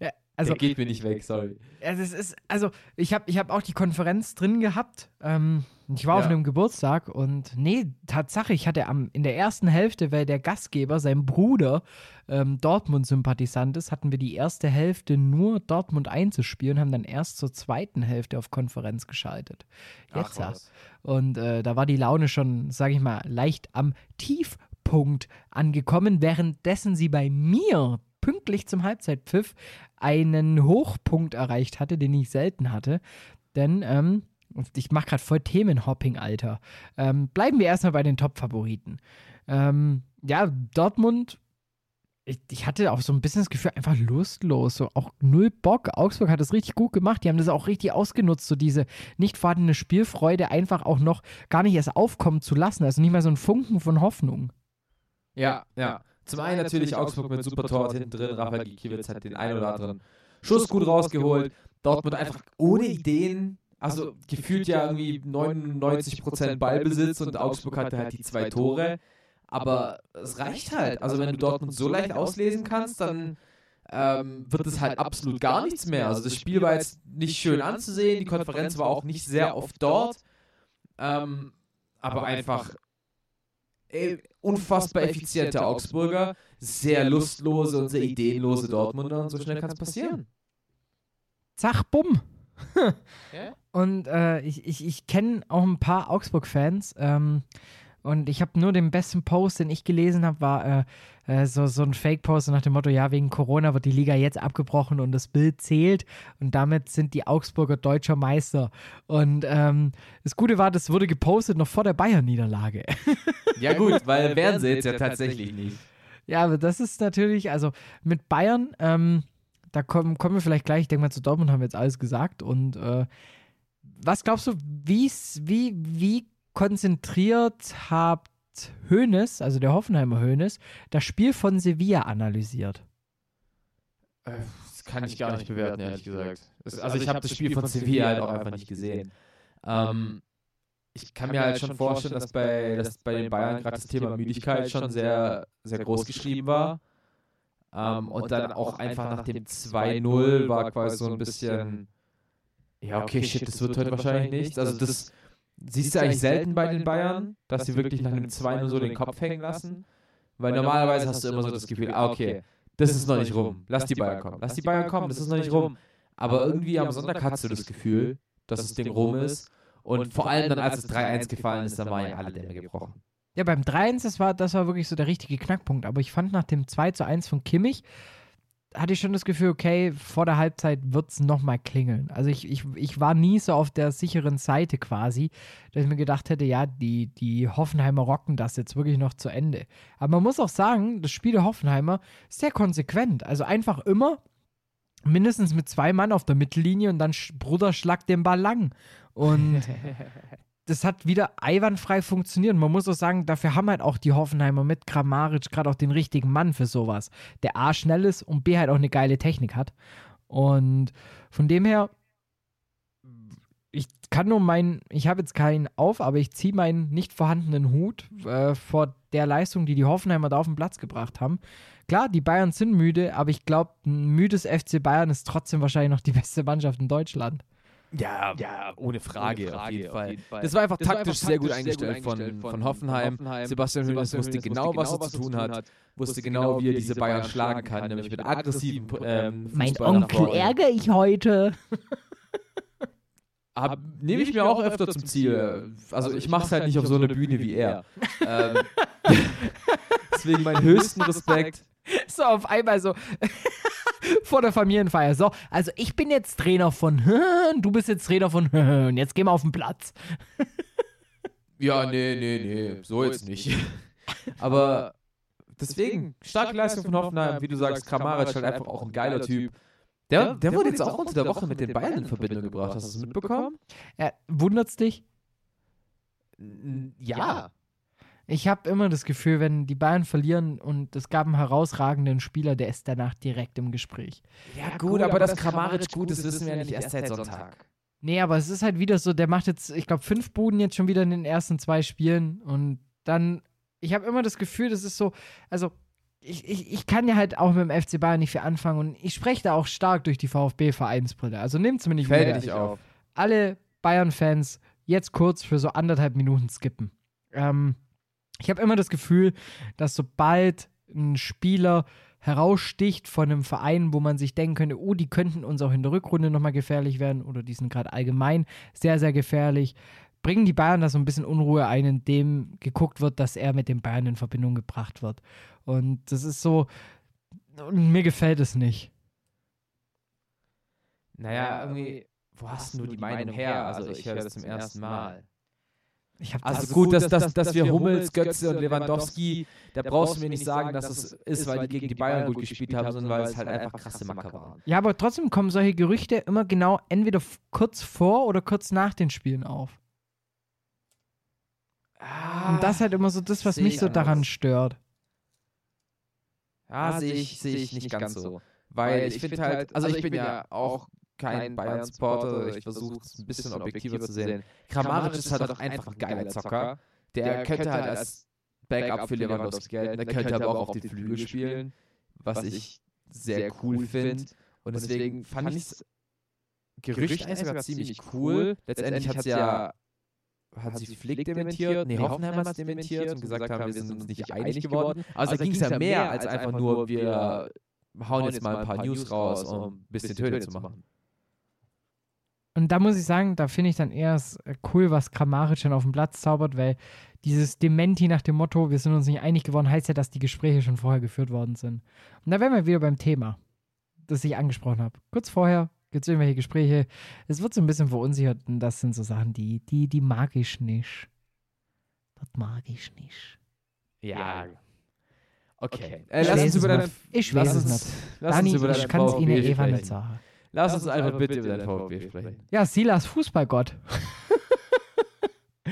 Ja, also, Der geht mir nicht weg, sorry. Also, es ist, also ich habe ich hab auch die Konferenz drin gehabt. Ähm, ich war Ja. auf einem Geburtstag und nee, Tatsache, ich hatte am, in der ersten Hälfte, weil der Gastgeber, sein Bruder, ähm, Dortmund-Sympathisant ist, hatten wir die erste Hälfte nur Dortmund einzuspielen und haben dann erst zur zweiten Hälfte auf Konferenz geschaltet. Jetzt ja. Und äh, da war die Laune schon, sage ich mal, leicht am Tiefpunkt angekommen, währenddessen sie bei mir pünktlich zum Halbzeitpfiff einen Hochpunkt erreicht hatte, den ich selten hatte. Denn ähm, ich mache gerade voll Themenhopping, Alter. Ähm, bleiben wir erstmal bei den Top-Favoriten. Ähm, ja, Dortmund, ich, hatte auch so ein bisschen das Gefühl, einfach lustlos, so auch null Bock. Augsburg hat das richtig gut gemacht, die haben das auch richtig ausgenutzt, so diese nicht vorhandene Spielfreude einfach auch noch gar nicht erst aufkommen zu lassen, also nicht mal so ein Funken von Hoffnung. Ja, ja. Zum einen natürlich Augsburg mit super Tor hinten drin, Rafael Gikiewicz hat den einen oder anderen Schuss gut rausgeholt. Dortmund einfach ohne Ideen, also gefühlt ja irgendwie 99% Ballbesitz und Augsburg hatte halt die zwei Tore. Aber es reicht halt. Also wenn du Dortmund so leicht auslesen kannst, dann ähm, wird es halt absolut gar nichts mehr. Also das Spiel war jetzt nicht schön anzusehen, die Konferenz war auch nicht sehr oft dort. Ähm, aber einfach ey, unfassbar effiziente Augsburger, sehr lustlose und sehr ideenlose Dortmunder und so schnell kann es passieren. Zach, bumm. Und äh, ich, ich, ich kenne auch ein paar Augsburg-Fans. Ähm, und ich habe nur den besten Post, den ich gelesen habe, war äh, äh, so, so ein Fake-Post nach dem Motto: Ja, wegen Corona wird die Liga jetzt abgebrochen und das Bild zählt. Und damit sind die Augsburger deutscher Meister. Und ähm, das Gute war, das wurde gepostet noch vor der Bayern-Niederlage. Ja, gut, weil werden sie jetzt ja tatsächlich nicht. Ja, aber das ist natürlich, also mit Bayern, ähm, da kommen, kommen wir vielleicht gleich, ich denke mal, zu Dortmund haben wir jetzt alles gesagt. Und äh, was glaubst du, wie's, wie, wie konzentriert habt Hoeneß, also der Hoffenheimer Hoeneß, das Spiel von Sevilla analysiert? Das kann ich gar nicht bewerten, ehrlich gesagt. Also ich habe das Spiel von Sevilla halt auch einfach nicht gesehen. Ähm, ich kann mir halt schon vorstellen, dass bei, dass bei den Bayern gerade das Thema Müdigkeit schon sehr, sehr groß geschrieben war. Ähm, und dann auch einfach nach dem 2-0 war quasi so ein bisschen, ja, okay, shit, das wird heute wahrscheinlich nichts. Also das siehst du eigentlich selten bei den Bayern, dass sie wirklich nach einem 2-0 so den Kopf hängen lassen. Weil normalerweise hast du immer so das Gefühl, ah, okay, das ist noch nicht rum. Lass die Bayern kommen. Lass die Bayern kommen, das ist noch nicht rum. Aber irgendwie am Sonntag hast du das Gefühl, dass das Ding rum ist. Und vor allem dann, als es 3-1 gefallen ist, dann waren ja alle Dämme gebrochen. Ja, beim 3-1, das war, das war wirklich so der richtige Knackpunkt. Aber ich fand nach dem 2-1 von Kimmich, hatte ich schon das Gefühl, okay, vor der Halbzeit wird es nochmal klingeln. Also ich, ich, ich war nie so auf der sicheren Seite quasi, dass ich mir gedacht hätte, ja, die, die Hoffenheimer rocken das jetzt wirklich noch zu Ende. Aber man muss auch sagen, das Spiel der Hoffenheimer ist sehr konsequent. Also einfach immer mindestens mit zwei Mann auf der Mittellinie und dann Bruder schlagt den Ball lang. Und das hat wieder einwandfrei funktioniert. Man muss auch sagen, dafür haben halt auch die Hoffenheimer mit Grammaric gerade auch den richtigen Mann für sowas. Der A schnell ist und B halt auch eine geile Technik hat. Und von dem her, ich kann nur meinen, ich habe jetzt keinen auf, aber ich ziehe meinen nicht vorhandenen Hut äh, vor der Leistung, die die Hoffenheimer da auf den Platz gebracht haben. Klar, die Bayern sind müde, aber ich glaube, ein müdes FC Bayern ist trotzdem wahrscheinlich noch die beste Mannschaft in Deutschland. Ja, ja ohne, Frage, ohne Frage, auf, jeden Fall. Fall. Das war einfach das taktisch, war einfach sehr, gut eingestellt, sehr gut eingestellt von, von, Hoffenheim. Hoffenheim. Sebastian Hönes wusste genau, was er zu tun hat, wusste genau, genau wie er diese Bayern schlagen kann, nämlich mit aggressiven ähm, Mein Onkel ärgere ich heute. Nehme ich mir auch öfter zum Ziel. Also, also ich mache es halt nicht auf so einer Bühne wie er. ähm, deswegen meinen höchsten Respekt. So auf einmal so vor der Familienfeier. So, also ich bin jetzt Trainer von du bist jetzt Trainer von und jetzt gehen wir auf den Platz. ja, nee, nee, nee, so jetzt nicht. Aber deswegen, starke Leistung von Hoffenheim, wie du sagst, Kramaric halt einfach auch ein geiler Typ. Der, der, wurde jetzt auch unter der Woche mit den Bayern in Verbindung gebracht. Hast du es mitbekommen? Ja, wundert's dich? Ja. Ich habe immer das Gefühl, wenn die Bayern verlieren und es gab einen herausragenden Spieler, der ist danach direkt im Gespräch. Ja, ja gut, aber, aber dass Kramaric gut ist, wissen wir ja nicht erst seit Sonntag. Nee, aber es ist halt wieder so, der macht jetzt, ich glaube, fünf Buden jetzt schon wieder in den ersten zwei Spielen und dann, ich habe immer das Gefühl, das ist so, also ich, ich, ich kann ja halt auch mit dem FC Bayern nicht viel anfangen und ich spreche da auch stark durch die VfB-Vereinsbrille. Also nimmt es mir nicht Fällt dich auf. Alle Bayern-Fans jetzt kurz für so anderthalb Minuten skippen. Ähm, ich habe immer das Gefühl, dass sobald ein Spieler heraussticht von einem Verein, wo man sich denken könnte, oh, die könnten uns auch in der Rückrunde nochmal gefährlich werden oder die sind gerade allgemein sehr, sehr gefährlich, bringen die Bayern da so ein bisschen Unruhe ein, indem geguckt wird, dass er mit den Bayern in Verbindung gebracht wird. Und das ist so, mir gefällt es nicht. Naja, irgendwie, wo hast du die Meinung her? Also, also ich höre das zum ersten Mal. Ich also, gut, dass, dass, dass, dass wir Hummels, Götze und Lewandowski, da brauchst du mir nicht sagen, dass es ist, weil die gegen die Bayern gut gespielt haben, sondern weil es halt einfach krasse Macker waren. Ja, aber trotzdem kommen solche Gerüchte immer genau entweder kurz vor oder kurz nach den Spielen auf. Ah, und das ist halt immer so das, was mich so daran stört. Ja, sehe ich, seh ich nicht ganz so. Weil ich finde halt, halt, also, also ich bin ja auch kein Bayern-Supporter, ich versuche es ein bisschen objektiver zu sehen. Kramaric ist halt auch einfach ein geiler Zocker. Der könnte halt als Backup für Lewandowski gelten, der könnte aber auch auf den Flügel spielen, was ich sehr cool finde. Und deswegen fand ich das Gerücht eigentlich sogar ziemlich cool. Letztendlich hat es ja hat sich Flick dementiert, nee, Hoffenheim hat es dementiert und gesagt haben, wir sind uns nicht einig geworden. Also, also da ging es ja mehr als einfach nur, wir hauen jetzt mal ein paar News raus, um ein bisschen Töne zu machen. Und da muss ich sagen, da finde ich dann eher äh, cool, was Kramaric dann auf dem Platz zaubert, weil dieses Dementi nach dem Motto, wir sind uns nicht einig geworden, heißt ja, dass die Gespräche schon vorher geführt worden sind. Und da wären wir wieder beim Thema, das ich angesprochen habe. Kurz vorher gibt es irgendwelche Gespräche. Es wird so ein bisschen verunsichert und das sind so Sachen, die, die, die mag ich nicht. Das mag ich nicht. Ja. Okay. okay. Äh, lass uns über deine, ich weiß es nicht. Dani, ich kann es Ihnen Eva nicht sagen. Lass uns einfach bitte über deinen VfB sprechen. Ja, Silas Fußballgott.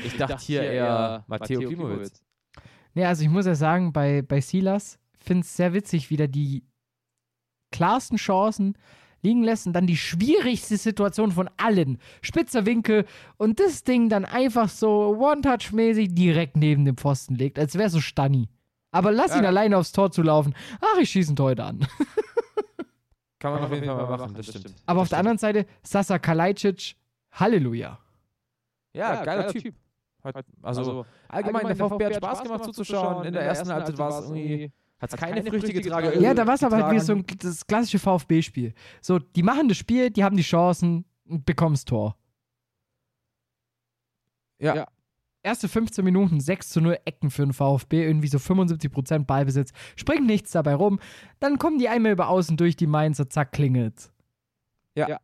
ich dachte hier eher Matteo Klimowitz. Nee, also ich muss ja sagen, bei, bei Silas finde ich es sehr witzig, wie der die klarsten Chancen liegen lässt und dann die schwierigste Situation von allen. Spitzer Winkel und das Ding dann einfach so One-Touch-mäßig direkt neben dem Pfosten legt, als wäre so Stanni. Aber lass ja. ihn alleine aufs Tor zu laufen. Ach, ich schieße ihn heute an. Kann man auf jeden Fall mal machen, das stimmt. Aber das auf der anderen Seite, Sasa Kalajdzic, Halleluja. Ja, ja geiler, Typ. Also, also allgemein, der VfB hat Spaß gemacht zuzuschauen. In der ersten Halbzeit war es irgendwie hat es keine, keine Früchte getragen. Ja, da war es aber halt wie so ein, das klassische VfB-Spiel. So, die machen das Spiel, die haben die Chancen und bekommen das Tor. Ja. ja. Erste 15 Minuten 6 zu 0 Ecken für den VfB, irgendwie so 75% Ballbesitz, springt nichts dabei rum. Dann kommen die einmal über außen durch die Mainzer, zack, klingelt. Ja. ja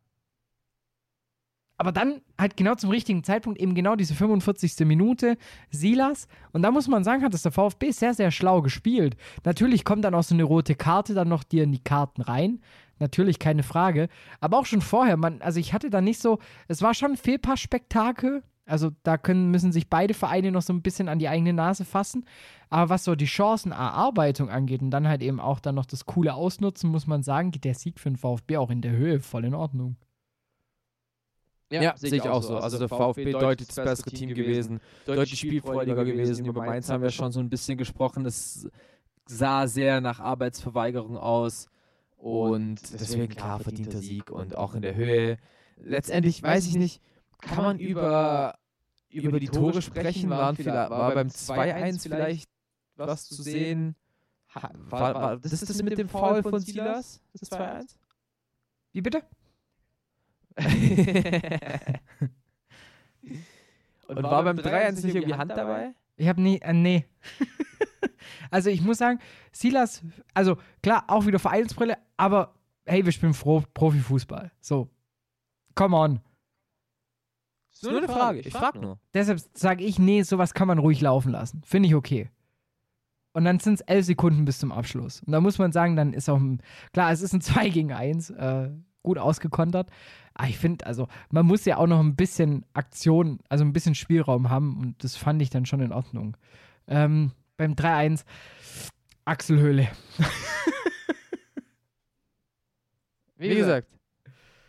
aber dann halt genau zum richtigen Zeitpunkt eben genau diese 45. Minute Silas. Und da muss man sagen, hat das der VfB sehr, sehr schlau gespielt. Natürlich kommt dann auch so eine rote Karte dann noch dir in die Karten rein. Natürlich keine Frage. Aber auch schon vorher, man, also ich hatte da nicht so, es war schon ein Fehlpass-Spektakel. Also da können, müssen sich beide Vereine noch so ein bisschen an die eigene Nase fassen. Aber was so die Chancenerarbeitung angeht und dann halt eben auch dann noch das coole Ausnutzen, muss man sagen, geht der Sieg für den VfB auch in der Höhe voll in Ordnung. Ja, ja sehe ich auch so. Also, also der VfB deutlich das bessere Team gewesen, deutlich spielfreudiger gewesen. Über Mainz haben wir schon so ein bisschen gesprochen. Es sah sehr nach Arbeitsverweigerung aus. Und deswegen klar verdienter Sieg und auch in der Höhe. letztendlich weiß ich nicht, kann man über, über die Tore sprechen? Waren vielleicht, war beim 2-1 vielleicht was zu sehen? Ha, war, war, das ist das mit dem Foul von Silas? Das 2-1? Wie bitte? Und war beim 3-1 nicht irgendwie Hand dabei? Ich habe nie, äh, nee. also ich muss sagen, Silas, also klar, auch wieder Vereinsbrille, aber hey, wir spielen Pro Profifußball. So, come on. Das ist nur eine Frage, ich frage nur. Deshalb sage ich, nee, sowas kann man ruhig laufen lassen. Finde ich okay. Und dann sind es elf Sekunden bis zum Abschluss. Und da muss man sagen, dann ist auch, ein, klar, es ist ein 2 gegen 1, äh, gut ausgekontert. Aber ich finde, also, man muss ja auch noch ein bisschen Aktion, also ein bisschen Spielraum haben. Und das fand ich dann schon in Ordnung. Ähm, beim 3-1, Achselhöhle. Wie gesagt,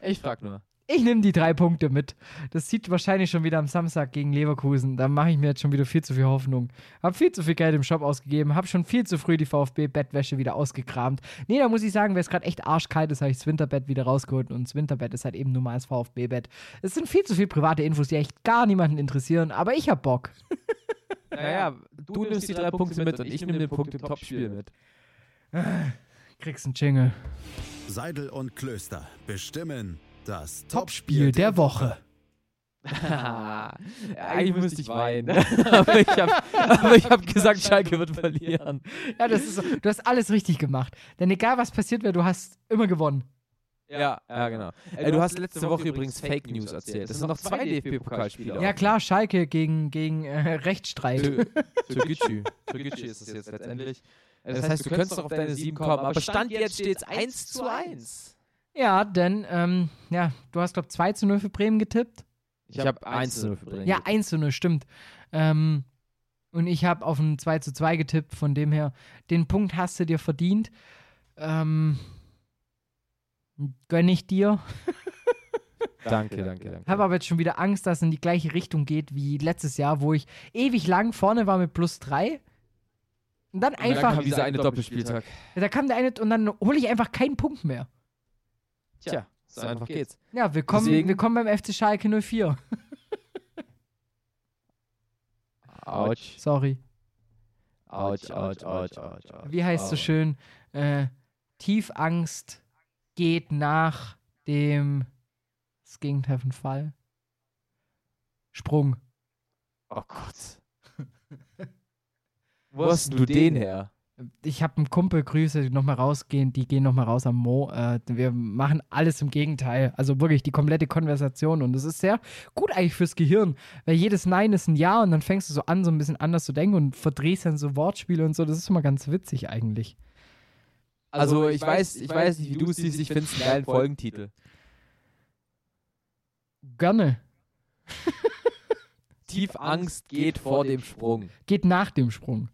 ich frage nur. Ich nehme die drei Punkte mit. Das zieht wahrscheinlich schon wieder am Samstag gegen Leverkusen. Da mache ich mir jetzt schon wieder viel zu viel Hoffnung. Hab viel zu viel Geld im Shop ausgegeben. Hab schon viel zu früh die VfB-Bettwäsche wieder ausgekramt. Nee, da muss ich sagen, weil es gerade echt arschkalt ist, habe ich das Winterbett wieder rausgeholt. Und das Winterbett ist halt eben nur mal das VfB-Bett. Es sind viel zu viele private Infos, die echt gar niemanden interessieren. Aber ich hab Bock. Naja, du nimmst die drei Punkte mit und ich nehme den Punkt im Topspiel mit. Kriegst einen Jingle. Seidel und Klöster bestimmen das Topspiel der Woche. Eigentlich müsste ich weinen. aber ich habe hab gesagt, Schalke wird verlieren. Ja, das ist so. Du hast alles richtig gemacht. Denn egal was passiert wäre, du hast immer gewonnen. Ja, ja, genau. Ey, du hast letzte Woche übrigens Fake News erzählt. Das sind noch zwei DFB-Pokalspiele. Ja, klar, Schalke gegen, gegen äh, Rechtsstreit. Türkgücü. Türkgücü ist es jetzt letztendlich. Das heißt, du könntest noch auf deine sieben kommen, aber Stand jetzt steht es 1 zu 1. Ja, denn, ähm, ja, du hast, glaube ich, 2 zu 0 für Bremen getippt. Ich habe 1 zu 0 für Bremen. Ja, 1 zu 0, stimmt. Ähm, und ich habe auf ein 2 zu 2 getippt, von dem her, den Punkt hast du dir verdient. Ähm, gönn ich dir. danke, danke, danke. Habe aber jetzt schon wieder Angst, dass es in die gleiche Richtung geht wie letztes Jahr, wo ich ewig lang vorne war mit plus 3. Und dann einfach. Und dann kam dieser eine Doppelspieltag. Ja, da kam der eine und dann hole ich einfach keinen Punkt mehr. Tja, so, so einfach geht's. Ja, willkommen, Deswegen- willkommen beim FC Schalke 04. Autsch. Sorry. Autsch, Autsch, Autsch, Autsch. Wie heißt es so schön? Äh, Tiefangst geht nach dem das Gegenteil von Fall. Sprung. Oh Gott. Wo hast du den her? Ich habe einen Kumpel, Grüße, die nochmal rausgehen, die gehen nochmal raus am Mo. Äh, wir machen alles im Gegenteil. Also wirklich die komplette Konversation. Und das ist sehr gut eigentlich fürs Gehirn. Weil jedes Nein ist ein Ja und dann fängst du so an, so ein bisschen anders zu denken und verdrehst dann so Wortspiele und so. Das ist immer ganz witzig eigentlich. Also, ich weiß, ich weiß nicht, wie du es siehst, ich finde es einen geilen Folgentitel. Gerne. Tiefangst geht vor dem Sprung. Geht nach dem Sprung.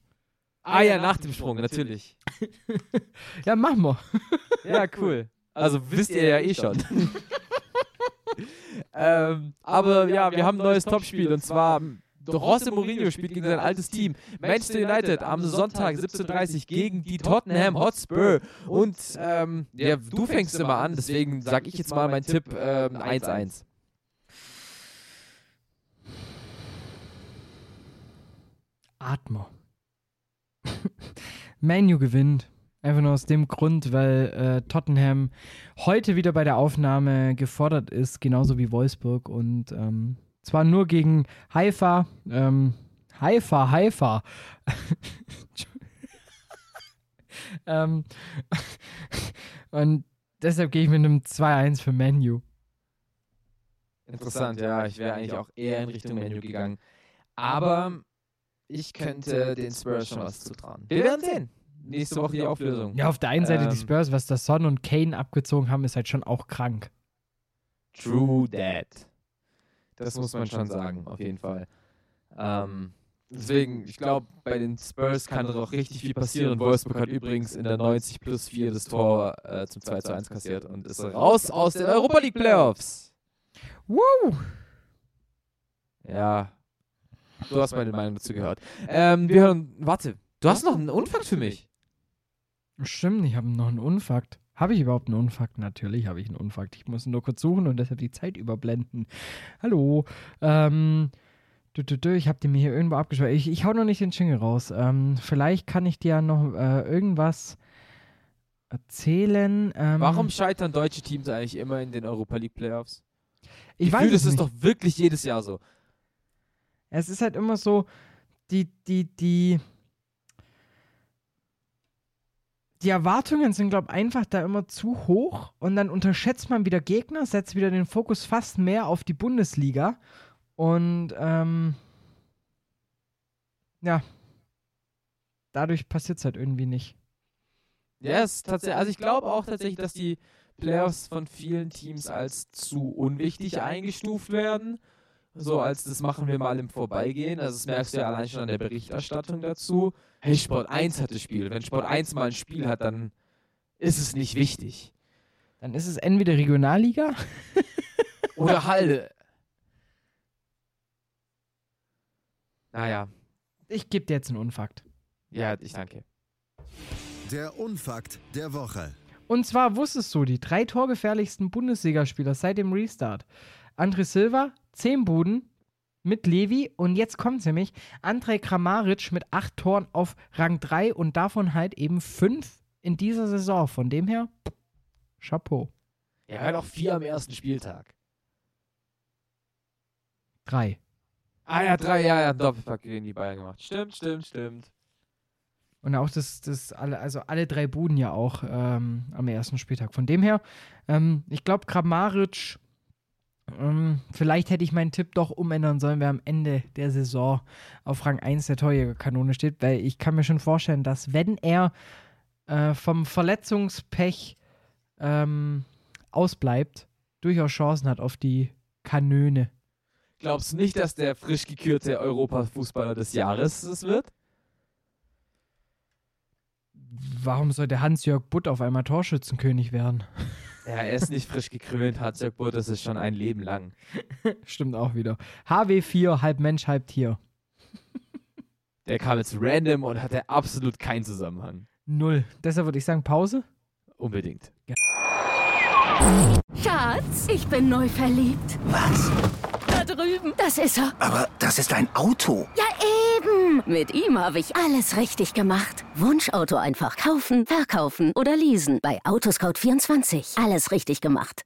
Ah ja, nach dem Sprung, natürlich. Ja, machen wir. Ja, cool. Also wisst ihr ja eh schon. ähm, aber ja, wir haben ein neues Topspiel und zwar José Mourinho spielt gegen sein altes Team Manchester United am Sonntag 17.30 Uhr gegen die Tottenham Hotspur. Und ähm, ja, du fängst immer an, deswegen sage ich jetzt mal meinen Tipp ähm, 1-1. Atmer. Manu gewinnt. Einfach nur aus dem Grund, weil äh, Tottenham heute wieder bei der Aufnahme gefordert ist, genauso wie Wolfsburg. Und ähm, zwar nur gegen Haifa. Ähm, Haifa, Haifa. ähm, und deshalb gehe ich mit einem 2-1 für Manu. Interessant, ja, ich wäre eigentlich auch eher in Richtung Menu gegangen. Aber ich könnte den Spurs schon was zutrauen. Wir werden sehen. Nächste Woche die Auflösung. Ja, auf der einen Seite die Ähm. Spurs, was das Son und Kane abgezogen haben, ist halt schon auch krank. True that. Das muss man schon sagen, auf jeden Fall. Ähm, deswegen, ich glaube, bei den Spurs kann da noch richtig viel passieren. Wolfsburg hat übrigens in der 90 plus 4 das Tor äh, zum 2 zu 1 kassiert und ist raus aus den Europa League Playoffs. Woo! Ja. Du hast meine Meinung dazu gehört. Ähm, wir hören, warte, du hast noch einen Unfakt für mich. Stimmt, ich habe noch einen Unfakt. Habe ich überhaupt einen Unfakt? Natürlich habe ich einen Unfakt. Ich muss nur kurz suchen und deshalb die Zeit überblenden. Hallo. Ähm, du, du, du, ich habe den mir hier irgendwo abgespeichert. Ich, ich hau noch nicht den Jingle raus. Ähm, vielleicht kann ich dir noch äh, irgendwas erzählen. Ähm, Warum scheitern deutsche Teams eigentlich immer in den Europa League Playoffs? ich Ich weiß es das ist nicht. doch wirklich jedes Jahr so. Es ist halt immer so, die, die, die. Die Erwartungen sind, glaube ich, einfach da immer zu hoch und dann unterschätzt man wieder Gegner, setzt wieder den Fokus fast mehr auf die Bundesliga und ähm, ja, dadurch passiert es halt irgendwie nicht. Ja, es ist tatsächlich, also ich glaube auch tatsächlich, dass die Playoffs von vielen Teams als zu unwichtig eingestuft werden. So als das machen wir mal im Vorbeigehen. Also das merkst du ja allein schon an der Berichterstattung dazu. Hey, Sport 1 hat das Spiel. Wenn Sport 1 mal ein Spiel hat, dann ist es nicht wichtig. Dann ist es entweder Regionalliga Oder Halde. Naja, Ich gebe dir jetzt einen Unfakt. ja, ich danke. Der Unfakt der Woche. Und zwar wusstest du, die drei torgefährlichsten Bundesligaspieler seit dem Restart. André Silva, 10 Buden mit Levi und jetzt kommt's nämlich, Andrej Kramaric mit 8 Toren auf Rang 3 und davon halt eben 5 in dieser Saison. Von dem her, Chapeau. Er hat auch vier am ersten Spieltag. 3. Ah ja, drei Jahre hat Doppelpack gegen die Bayern gemacht. Stimmt, stimmt, stimmt. Und auch das, das alle, also alle drei Buden ja auch ähm, am ersten Spieltag. Von dem her, ähm, ich glaube, Kramaric, vielleicht hätte ich meinen Tipp doch umändern sollen, wer am Ende der Saison auf Rang 1 der Torjägerkanone steht, weil ich kann mir schon vorstellen, dass wenn er äh, vom Verletzungspech ähm, ausbleibt, durchaus Chancen hat auf die Kanöne. Glaubst du nicht, dass der frisch gekürte Europafußballer des Jahres es wird? Warum sollte Hans-Jörg Butt auf einmal Torschützenkönig werden? Ja, er ist nicht frisch gekrönt, Butt, das ist schon ein Leben lang. Stimmt auch wieder. HW4, halb Mensch, halb Tier. Der kam jetzt random und hatte absolut keinen Zusammenhang. Null. Deshalb würde ich sagen, Pause. Unbedingt. Schatz, ich bin neu verliebt. Was? Da drüben. Das ist er. Aber das ist ein Auto. Ja, eben. Mit ihm habe ich alles richtig gemacht. Wunschauto einfach kaufen, verkaufen oder leasen. Bei Autoscout24. Alles richtig gemacht.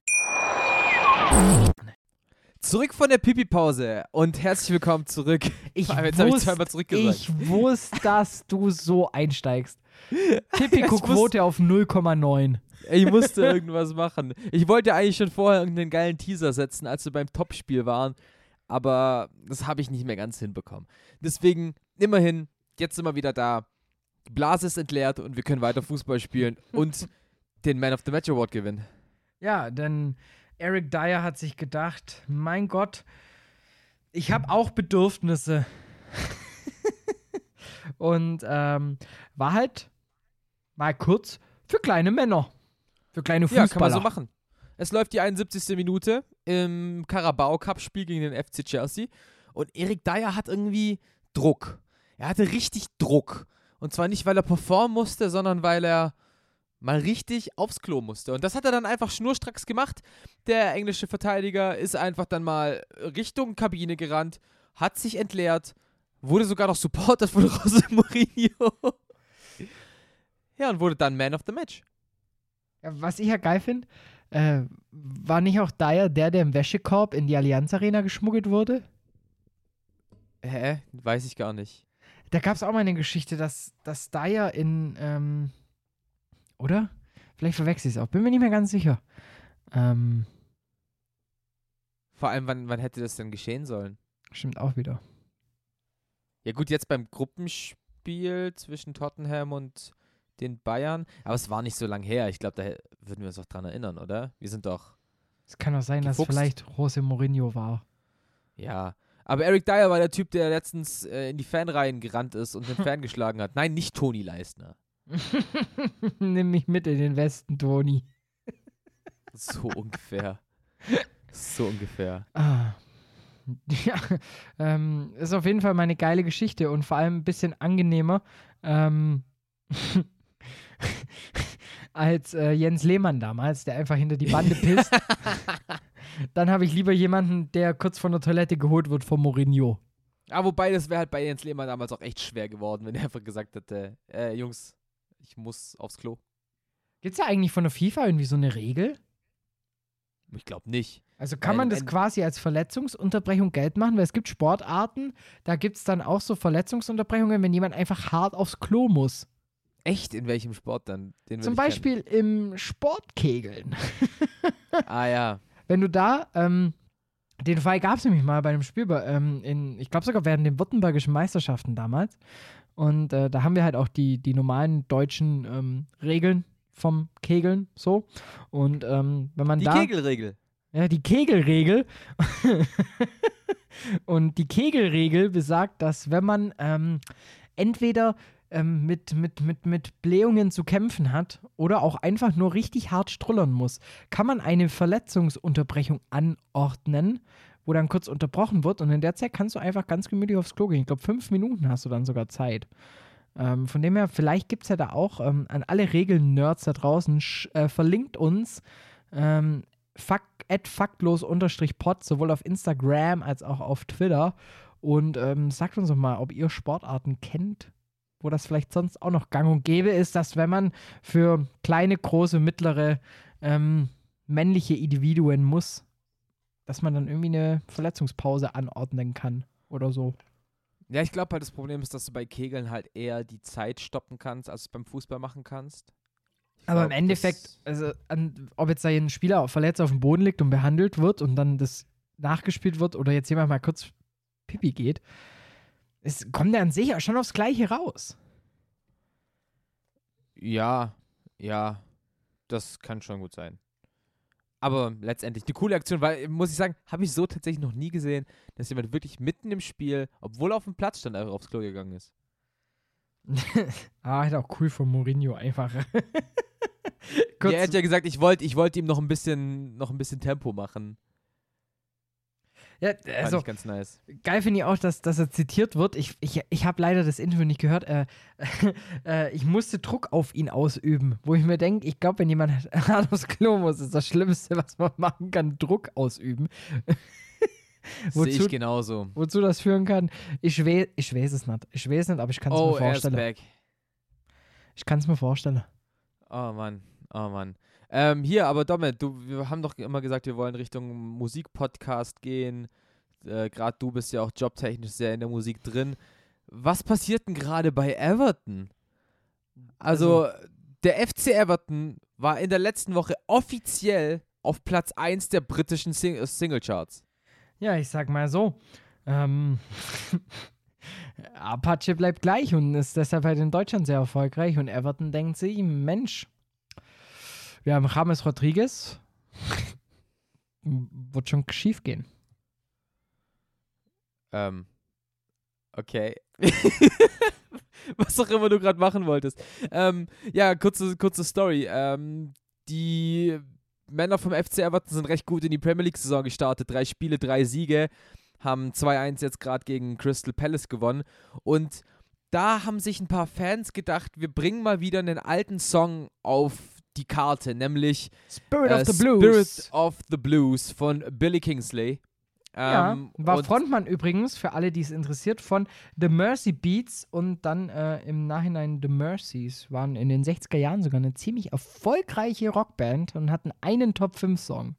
Zurück von der Pipi-Pause und herzlich willkommen zurück. Ich Vor allem, jetzt habe ich wusste, zweimal zurückgesagt. ich wusste, dass du so einsteigst. Ich Tipico-Quote auf 0,9. Ich musste irgendwas machen. Ich wollte eigentlich schon vorher irgendeinen geilen Teaser setzen, als wir beim Topspiel waren, aber das habe ich nicht mehr ganz hinbekommen. Deswegen, immerhin, jetzt sind wir wieder da. Die Blase ist entleert und wir können weiter Fußball spielen und den Man of the Match Award gewinnen. Ja, denn Eric Dyer hat sich gedacht, mein Gott, ich habe auch Bedürfnisse. Und ähm, war halt mal kurz für kleine Männer. Für kleine Fußballer. Ja, kann man so machen. Es läuft die 71. Minute im Carabao Cup Spiel gegen den FC Chelsea und Erik Dyer hat irgendwie Druck. Er hatte richtig Druck. Und zwar nicht, weil er performen musste, sondern weil er mal richtig aufs Klo musste. Und das hat er dann einfach schnurstracks gemacht. Der englische Verteidiger ist einfach dann mal Richtung Kabine gerannt, hat sich entleert, wurde sogar noch supportet von Jose Mourinho. Ja, und wurde dann Man of the Match. Ja, was ich ja geil finde, äh, war nicht auch Dyer der, der im Wäschekorb in die Allianz Arena geschmuggelt wurde? Hä? Weiß ich gar nicht. Da gab es auch mal eine Geschichte, dass, dass Dyer in, ähm, oder? Vielleicht verwechsel ich es auch, bin mir nicht mehr ganz sicher. Ähm, Vor allem, wann, wann hätte das denn geschehen sollen? stimmt auch wieder. Ja gut, jetzt beim Gruppenspiel zwischen Tottenham und den Bayern. Aber es war nicht so lang her. Ich glaube, da würden wir uns doch dran erinnern, oder? Wir sind doch, Es kann auch sein, dass es Gefuchst. vielleicht Jose Mourinho war. ja. Aber Eric Dyer war der Typ, der letztens äh, in die Fanreihen gerannt ist und den Fan geschlagen hat. Nein, nicht Toni Leistner. Nimm mich mit in den Westen, Toni. So ungefähr. So ungefähr. Ah. Ja, ähm, ist auf jeden Fall mal eine geile Geschichte und vor allem ein bisschen angenehmer. Ähm, als äh, Jens Lehmann damals, der einfach hinter die Bande pisst. Dann habe ich lieber jemanden, der kurz von der Toilette geholt wird von Mourinho. Ah, wobei, das wäre halt bei Jens Lehmann damals auch echt schwer geworden, wenn er einfach gesagt hätte, äh, Jungs, ich muss aufs Klo. Gibt es da eigentlich von der FIFA irgendwie so eine Regel? Ich glaube nicht. Also kann man das quasi als Verletzungsunterbrechung Geld machen? Weil es gibt Sportarten, da gibt es dann auch so Verletzungsunterbrechungen, wenn jemand einfach hart aufs Klo muss. Echt? In welchem Sport dann? Zum ich kennen. Beispiel im Sportkegeln. Ah ja. Wenn du da, ähm, den Fall gab es nämlich mal bei einem Spiel, ähm, in, ich glaube sogar während den württembergischen Meisterschaften damals. Und äh, da haben wir halt auch die, die normalen deutschen ähm, Regeln vom Kegeln so. Und ähm, wenn man Die da. Kegelregel. Ja, die Kegelregel. Und die Kegelregel besagt, dass wenn man ähm, entweder ähm, mit, mit, mit, mit Blähungen zu kämpfen hat oder auch einfach nur richtig hart strullern muss, kann man eine Verletzungsunterbrechung anordnen, wo dann kurz unterbrochen wird und in der Zeit kannst du einfach ganz gemütlich aufs Klo gehen. Ich glaube, fünf Minuten hast du dann sogar Zeit. Ähm, von dem her, vielleicht gibt es ja da auch ähm, an alle Regeln-Nerds da draußen, äh, verlinkt uns ähm, fuck, at faktlos-pod, sowohl auf Instagram als auch auf Twitter. Und ähm, sagt uns doch mal, ob ihr Sportarten kennt, wo das vielleicht sonst auch noch gang und gäbe ist, dass wenn man für kleine, große, mittlere ähm, männliche Individuen muss, dass man dann irgendwie eine Verletzungspause anordnen kann oder so. Ja, ich glaube halt, das Problem ist, dass du bei Kegeln halt eher die Zeit stoppen kannst, als du beim Fußball machen kannst. Ich Aber im glaub, Endeffekt, das- also an, ob jetzt da ein Spieler verletzt auf dem Boden liegt und behandelt wird und dann das nachgespielt wird oder jetzt jemand mal kurz Pipi geht, es kommt ja an sich auch schon aufs Gleiche raus. Ja, ja, das kann schon gut sein. Aber letztendlich die coole Aktion, weil, muss ich sagen, habe ich so tatsächlich noch nie gesehen, dass jemand wirklich mitten im Spiel, obwohl er auf dem Platz stand, einfach aufs Klo gegangen ist. ah, halt auch cool von Mourinho einfach. Ja, er hat ja gesagt, ich wollte ich wollt ihm noch ein bisschen, noch ein bisschen Tempo machen. Ja, Fand also ich ganz nice. geil finde ich auch, dass, dass er zitiert wird. Ich, ich, ich habe leider das Interview nicht gehört. Äh, äh, ich musste Druck auf ihn ausüben, wo ich mir denke, ich glaube, wenn jemand hart aufs Klo muss, ist das Schlimmste, was man machen kann, Druck ausüben. Sehe Wozu- ich genauso. Wozu das führen kann, ich, weh, ich weiß es nicht. Ich weiß nicht, aber ich kann es Oh, mir er ist vorstellen. back. Ich kann es mir vorstellen. Oh Mann, oh Mann. Ähm, hier, aber Dommel, du, wir haben doch immer gesagt, wir wollen Richtung Musikpodcast gehen. Äh, gerade du bist ja auch jobtechnisch sehr in der Musik drin. Was passiert denn gerade bei Everton? Also, der FC Everton war in der letzten Woche offiziell auf Platz 1 der britischen Sing äh, Singlecharts. Ja, ich sag mal so. Ähm, Apache bleibt gleich und ist deshalb halt in Deutschland sehr erfolgreich. Und Everton denkt sich, Mensch, wir haben James Rodriguez. Wird schon schief gehen. Ähm, okay. Was auch immer du gerade machen wolltest. Ähm, ja, kurze, kurze Story. Ähm, die Männer vom FC Everton sind recht gut in die Premier League-Saison gestartet. Drei Spiele, drei Siege. Haben 2-1 jetzt gerade gegen Crystal Palace gewonnen. Und da haben sich ein paar Fans gedacht, wir bringen mal wieder einen alten Song auf die Karte, nämlich Spirit äh, of the Blues. Spirit of the Blues von Billy Kingsley. ja, Ähm, war und- Frontmann übrigens, für alle, die es interessiert, von The Mercy Beats und dann äh, im Nachhinein The Mercies. Waren in den 60er Jahren sogar eine ziemlich erfolgreiche Rockband und hatten einen Top-5-Song.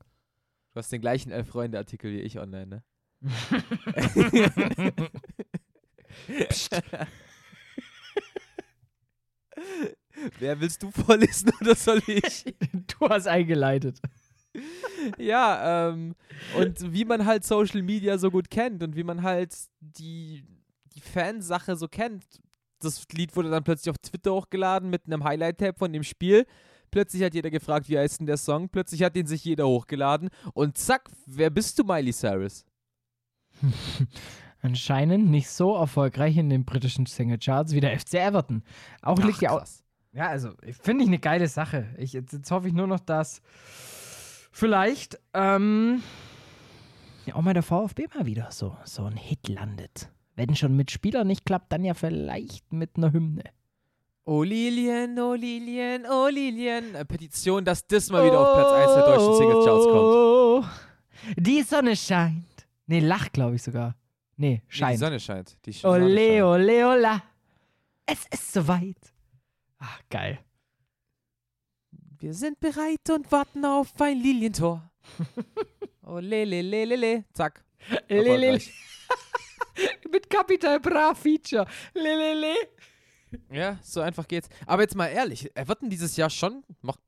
Du hast den gleichen Elf-Freunde-Artikel wie ich online, ne? Wer willst du vorlesen oder soll ich? Du hast eingeleitet. ja, ähm, und wie man halt Social Media so gut kennt und wie man halt die, die Fansache so kennt. Das Lied wurde dann plötzlich auf Twitter hochgeladen mit einem Highlight-Tab von dem Spiel. Plötzlich hat jeder gefragt, wie heißt denn der Song? Plötzlich hat den sich jeder hochgeladen. Und zack, wer bist du, Miley Cyrus? Anscheinend nicht so erfolgreich in den britischen Singlecharts wie der FC Everton. Auch liegt ja auch. Ja, also finde ich eine geile Sache. Ich, jetzt, jetzt hoffe ich nur noch, dass vielleicht ähm, ja, auch mal der VfB mal wieder so, so ein Hit landet. Wenn schon mit Spielern nicht klappt, dann ja vielleicht mit einer Hymne. Oh Lilien, oh Lilien, oh Lilien. Äh, Petition, dass das mal wieder auf Platz 1 der deutschen Singlecharts kommt. Oh, Die Sonne scheint. Nee, lacht, glaube ich sogar. Nee, Nee, die scheint. Sonne scheint. Die Sonne ole, scheint. ole, ola. Es ist soweit. Ach, geil. Wir sind bereit und warten auf ein Lilientor. oh le, le, le, le, le. Zack. Lele. Erfolgreich. Mit Capital Bra Feature. Lelele. Ja, so einfach geht's. Aber jetzt mal ehrlich, Everton dieses Jahr schon macht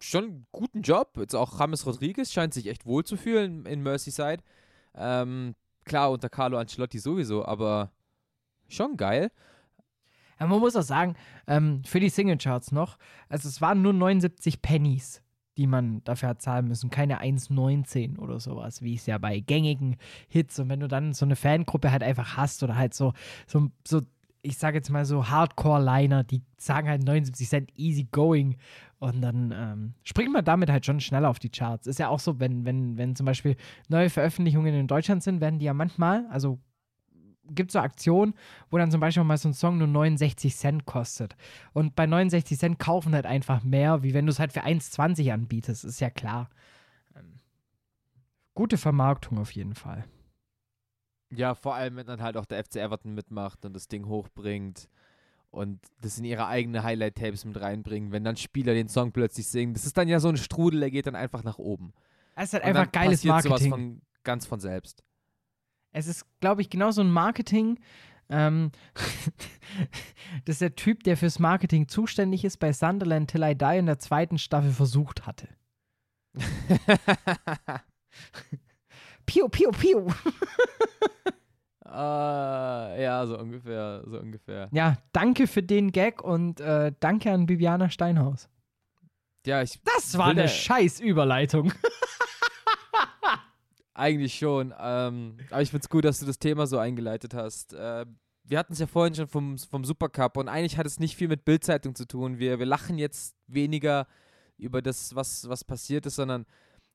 schon einen guten Job. Jetzt auch James Rodriguez scheint sich echt wohl zu fühlen in Merseyside. Ähm, klar, unter Carlo Ancelotti sowieso, aber schon geil. Man muss auch sagen, ähm, für die Singlecharts noch, also es waren nur 79 Pennies, die man dafür hat zahlen müssen. Keine 1,19 oder sowas, wie es ja bei gängigen Hits. Und wenn du dann so eine Fangruppe halt einfach hast oder halt so, so, so ich sage jetzt mal so Hardcore-Liner, die sagen halt 79 Cent easy going und dann ähm, springt man damit halt schon schneller auf die Charts. Ist ja auch so, wenn, wenn, wenn zum Beispiel neue Veröffentlichungen in Deutschland sind, werden die ja manchmal, also gibt so Aktionen, wo dann zum Beispiel mal so ein Song nur 69 Cent kostet. Und bei 69 Cent kaufen halt einfach mehr, wie wenn du es halt für 1,20 anbietest, ist ja klar. Ähm, gute Vermarktung auf jeden Fall. Ja, vor allem, wenn dann halt auch der FC Everton mitmacht und das Ding hochbringt und das in ihre eigene Highlight-Tapes mit reinbringen, wenn dann Spieler den Song plötzlich singen. Das ist dann ja so ein Strudel, der geht dann einfach nach oben. Es ist halt Und einfach geiles Marketing. Sowas von, ganz von selbst. Es ist, glaube ich, genau so ein Marketing. Ähm, das ist der Typ, der fürs Marketing zuständig ist, bei Sunderland Till I Die in der zweiten Staffel versucht hatte. Piu, piu, piu. Äh, ja, so ungefähr, so ungefähr. Ja, danke für den Gag und äh, danke an Bibiana Steinhaus. Ja, ich Das war eine der- scheiß Überleitung. Eigentlich schon. Ähm, aber ich find's gut, dass du das Thema so eingeleitet hast. Äh, wir hatten es ja vorhin schon vom, vom Supercup und eigentlich hat es nicht viel mit Bildzeitung zu tun. Wir, wir lachen jetzt weniger über das, was, was passiert ist, sondern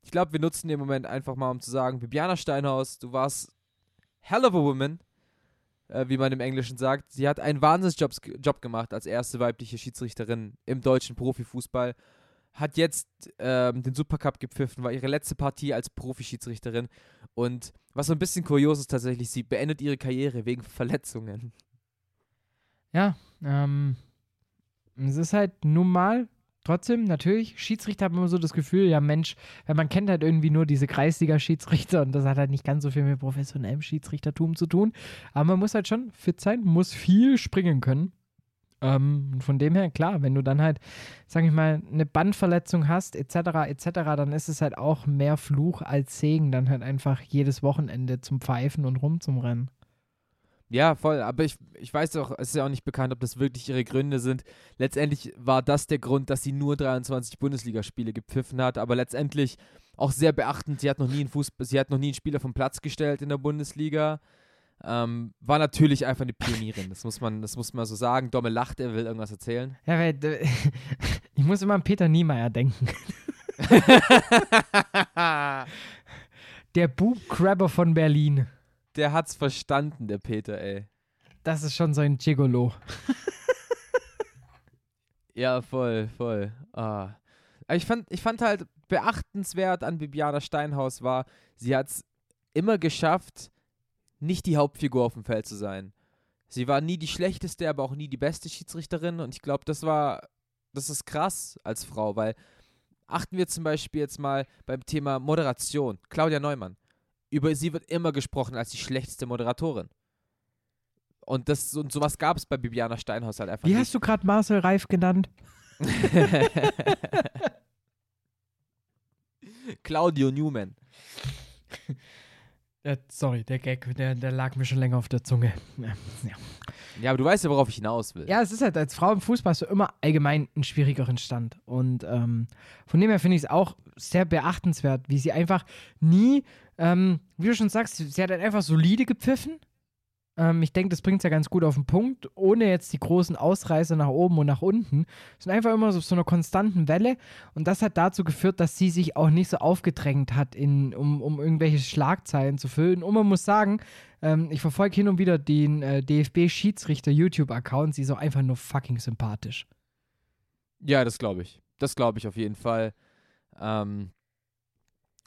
ich glaube, wir nutzen den Moment einfach mal, um zu sagen, Bibiana Steinhaus, du warst hell of a woman, äh, wie man im Englischen sagt. Sie hat einen Wahnsinnsjob Job gemacht als erste weibliche Schiedsrichterin im deutschen Profifußball. Hat jetzt ähm, den Supercup gepfiffen, war ihre letzte Partie als Profischiedsrichterin. Und was so ein bisschen kurios ist tatsächlich, sie beendet ihre Karriere wegen Verletzungen. Ja, ähm, es ist halt nun mal trotzdem, natürlich, Schiedsrichter haben immer so das Gefühl, ja Mensch, weil man kennt halt irgendwie nur diese Kreisliga-Schiedsrichter und das hat halt nicht ganz so viel mit professionellem Schiedsrichtertum zu tun. Aber man muss halt schon fit sein, muss viel springen können. Ähm, von dem her, klar, wenn du dann halt, sag ich mal, eine Bandverletzung hast, etc., etc., dann ist es halt auch mehr Fluch als Segen, dann halt einfach jedes Wochenende zum Pfeifen und rum zum Rennen. Ja, voll. Aber ich, ich weiß auch, es ist ja auch nicht bekannt, ob das wirklich ihre Gründe sind. Letztendlich war das der Grund, dass sie nur 23 Bundesligaspiele gepfiffen hat. Aber letztendlich auch sehr beachtend. Sie hat noch nie einen Fußball, sie hat noch nie einen Spieler vom Platz gestellt in der Bundesliga. Ähm, war natürlich einfach eine Pionierin. Das muss man, das muss man so sagen. Domme lacht, er will irgendwas erzählen. Ja, weil äh, ich muss immer an Peter Niemeyer denken. Der Boob-Crabber von Berlin. Der hat's verstanden, der Peter, ey. Das ist schon so ein Gigolo. Ja, voll, voll. Ah. Aber ich fand, ich fand halt beachtenswert an Bibiana Steinhaus war, sie hat es immer geschafft, nicht die Hauptfigur auf dem Feld zu sein. Sie war nie die schlechteste, aber auch nie die beste Schiedsrichterin und ich glaube, das war, das ist krass als Frau, weil achten wir zum Beispiel jetzt mal beim Thema Moderation. Claudia Neumann. Über sie wird immer gesprochen als die schlechteste Moderatorin. Und, das, und sowas gab es bei Bibiana Steinhaus halt einfach Wie nicht. hast du gerade Marcel Reif genannt? Claudio Newman. Äh, sorry, der Gag, der, der lag mir schon länger auf der Zunge. Ja. Ja, aber du weißt ja, worauf ich hinaus will. Ja, es ist halt als Frau im Fußball hast du immer allgemein einen schwierigeren Stand. Und ähm, von dem her finde ich es auch sehr beachtenswert, wie sie einfach nie, ähm, wie du schon sagst, sie hat halt einfach solide gepfiffen. Ähm, ich denke, das bringt es ja ganz gut auf den Punkt, ohne jetzt die großen Ausreißer nach oben und nach unten. Es sind einfach immer so auf so einer konstanten Welle. Und das hat dazu geführt, dass sie sich auch nicht so aufgedrängt hat, in, um, um irgendwelche Schlagzeilen zu füllen. Und man muss sagen, ähm, ich verfolge hin und wieder den äh, DFB-Schiedsrichter-YouTube-Account. Sie ist auch einfach nur fucking sympathisch. Ja, das glaube ich. Das glaube ich auf jeden Fall. Ähm,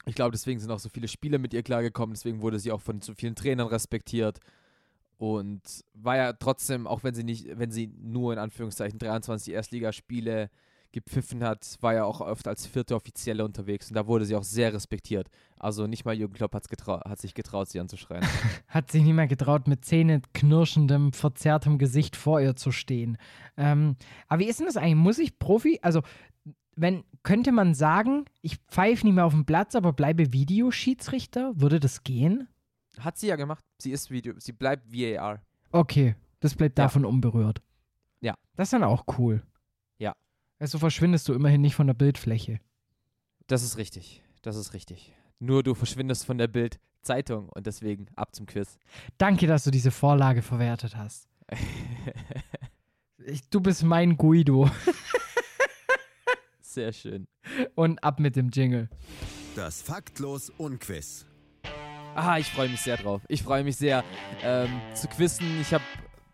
ich glaube, deswegen sind auch so viele Spieler mit ihr klargekommen. Deswegen wurde sie auch von so vielen Trainern respektiert. Und war ja trotzdem, auch wenn sie nicht, wenn sie nur in Anführungszeichen 23 Erstligaspiele gepfiffen hat, war ja auch oft als vierte Offizielle unterwegs und da wurde sie auch sehr respektiert. Also nicht mal Jürgen Klopp hat sich getraut, sie anzuschreien. hat sich nicht mehr getraut, mit zähneknirschendem, verzerrtem Gesicht vor ihr zu stehen. Ähm, aber wie ist denn das eigentlich? Muss ich Profi, also wenn, könnte man sagen, ich pfeife nicht mehr auf dem Platz, aber bleibe Videoschiedsrichter? Würde das gehen? Hat sie ja gemacht. Sie ist Video, sie bleibt VAR. Okay, das bleibt ja. davon unberührt. Ja. Das ist dann auch cool. Ja. Also verschwindest du immerhin nicht von der Bildfläche. Das ist richtig. Das ist richtig. Nur du verschwindest von der Bildzeitung und deswegen ab zum Quiz. Danke, dass du diese Vorlage verwertet hast. ich, du bist mein Guido. Sehr schön. Und ab mit dem Jingle. Das Faktlos Unquiz. Ah, ich freue mich sehr drauf. Ich freue mich sehr ähm, zu quizzen. Ich habe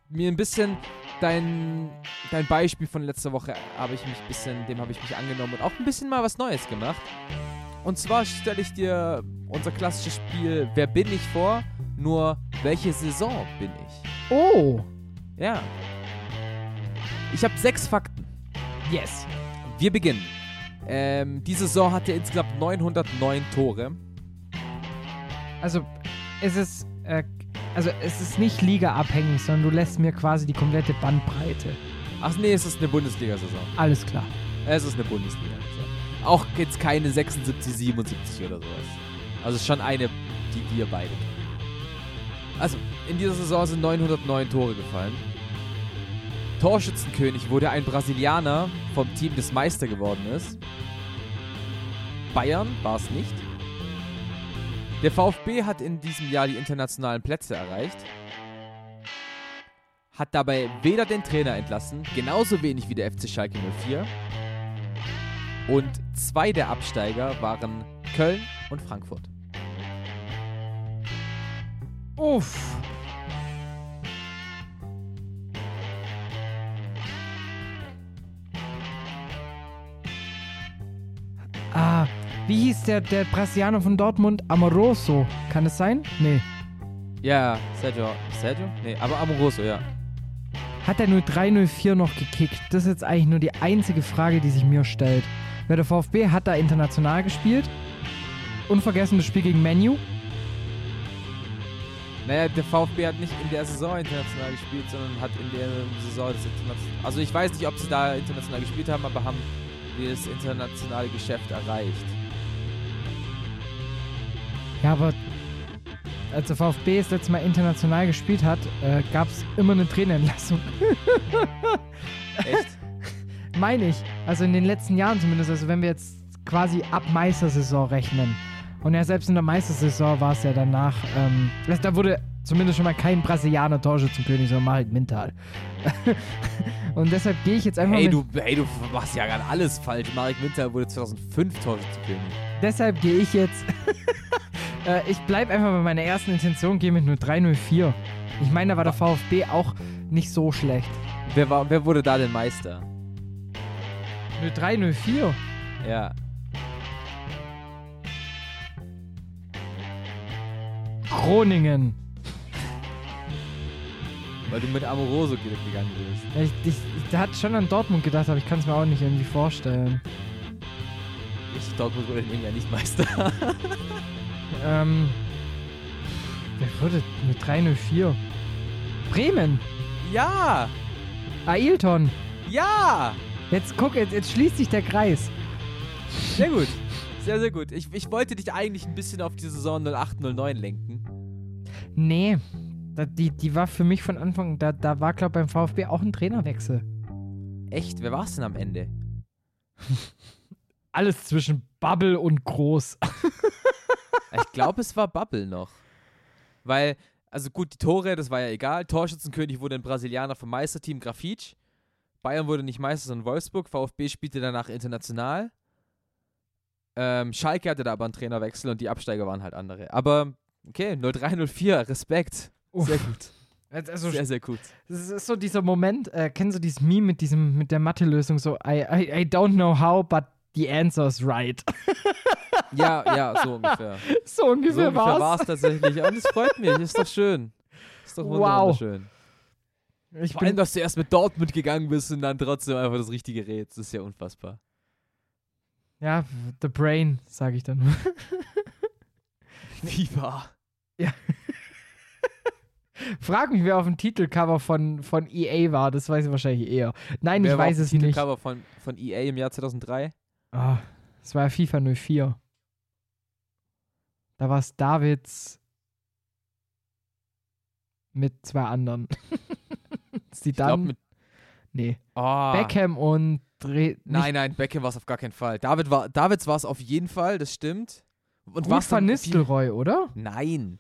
mir ein bisschen dein, dein Beispiel von letzter Woche habe ich mich bisschen, dem habe ich mich angenommen und auch ein bisschen mal was Neues gemacht. Und zwar stelle ich dir unser klassisches Spiel Wer bin ich vor? Nur welche Saison bin ich? Oh! Ja. Ich habe sechs Fakten. Yes. Wir beginnen. Ähm, die Saison hatte insgesamt 909 Tore. Also, es ist, äh, also es ist nicht ligaabhängig, sondern du lässt mir quasi die komplette Bandbreite. Ach nee, es ist eine Bundesliga-Saison. Alles klar. Es ist eine Bundesliga-Saison. Auch jetzt keine 76, 77 oder sowas. Also schon eine, die wir beide Also, in dieser Saison sind 909 Tore gefallen. Torschützenkönig wurde ein Brasilianer vom Team, das Meister geworden ist. Bayern war es nicht. Der VfB hat in diesem Jahr die internationalen Plätze erreicht, hat dabei weder den Trainer entlassen, genauso wenig wie der FC Schalke 04. Und zwei der Absteiger waren Köln und Frankfurt. Uff. Ah, wie hieß der, der Brasilianer von Dortmund? Amoroso. Kann es sein? Nee. Ja, Sergio. Sergio? Nee, aber Amoroso, ja. Hat er nur 304 noch gekickt? Das ist jetzt eigentlich nur die einzige Frage, die sich mir stellt. Weil der VfB hat da international gespielt. Unvergessen das Spiel gegen Menu. Naja, der VfB hat nicht in der Saison international gespielt, sondern hat in der Saison das international. Also ich weiß nicht, ob sie da international gespielt haben, aber haben das internationale Geschäft erreicht. Ja, aber als der VfB das letzte Mal international gespielt hat, äh, gab es immer eine Trainerentlassung. Echt? Meine ich. Also in den letzten Jahren zumindest. Also wenn wir jetzt quasi ab Meistersaison rechnen. Und ja, selbst in der Meistersaison war es ja danach. Ähm, da wurde zumindest schon mal kein Brasilianer Torschützenkönig, sondern Marit Mintal. Und deshalb gehe ich jetzt einfach hey. Du, hey, du machst ja gerade alles falsch. Marek Mintal wurde 2005 Torschützenkönig. Deshalb gehe ich jetzt. Äh, ich bleibe einfach bei meiner ersten Intention, gehe mit nur 304. Ich meine, da war der VfB auch nicht so schlecht. Wer, war, wer wurde da denn Meister? 0304? Ja. Groningen. Weil du mit Amoroso gegangen bist. Ich, ich, ich hatte schon an Dortmund gedacht, aber ich kann es mir auch nicht irgendwie vorstellen. Ich, Dortmund wurde in dem Jahr nicht Meister. Ähm. Wer wurde mit 304? Bremen! Ja! Ailton! Ja! Jetzt guck, jetzt, jetzt schließt sich der Kreis. Sehr gut. Sehr, sehr gut. Ich, ich wollte dich eigentlich ein bisschen auf die Saison 0809 lenken. Nee, da, die, die war für mich von Anfang, da, da war, glaube ich, beim VfB auch ein Trainerwechsel. Echt? Wer war es denn am Ende? Alles zwischen Bubble und Groß. Ich glaube, es war Bubble noch. Weil, also gut, die Tore, das war ja egal. Torschützenkönig wurde ein Brasilianer vom Meisterteam Grafitsch. Bayern wurde nicht Meister, sondern Wolfsburg. VfB spielte danach international. Ähm, Schalke hatte da aber einen Trainerwechsel und die Absteiger waren halt andere. Aber okay, 0304, Respekt. Sehr gut. Also, Sehr, sehr gut. Das ist so dieser Moment, äh, kennen Sie dieses Meme mit diesem, mit der Mathe-Lösung, so I, I, I don't know how, but the answer's right. Ja, ja, so ungefähr. so So ungefähr ungefähr war es tatsächlich. Und es freut mich, ist doch schön. Ist doch Wow. wunderschön. Ich Vor allem, bin, dass du erst mit Dortmund gegangen bist und dann trotzdem einfach das Richtige rätst. Das ist ja unfassbar. ja, the brain, sage ich dann nur. FIFA. Frag mich, wer auf dem Titelcover von, von EA war. Das weiß ich wahrscheinlich eher. Nein, Wer ich weiß es nicht. Titelcover von, von EA im Jahr 2003? Ah, das war ja FIFA 04. Da war es Davids mit zwei anderen. Sie Ich dann. mit. nee. Oh, Beckham und Dre Nein, nein, Beckham war es auf gar keinen Fall. David war, Davids war es auf jeden Fall, das stimmt. Und Ruth war's van Nistelrooy, oder? Nein.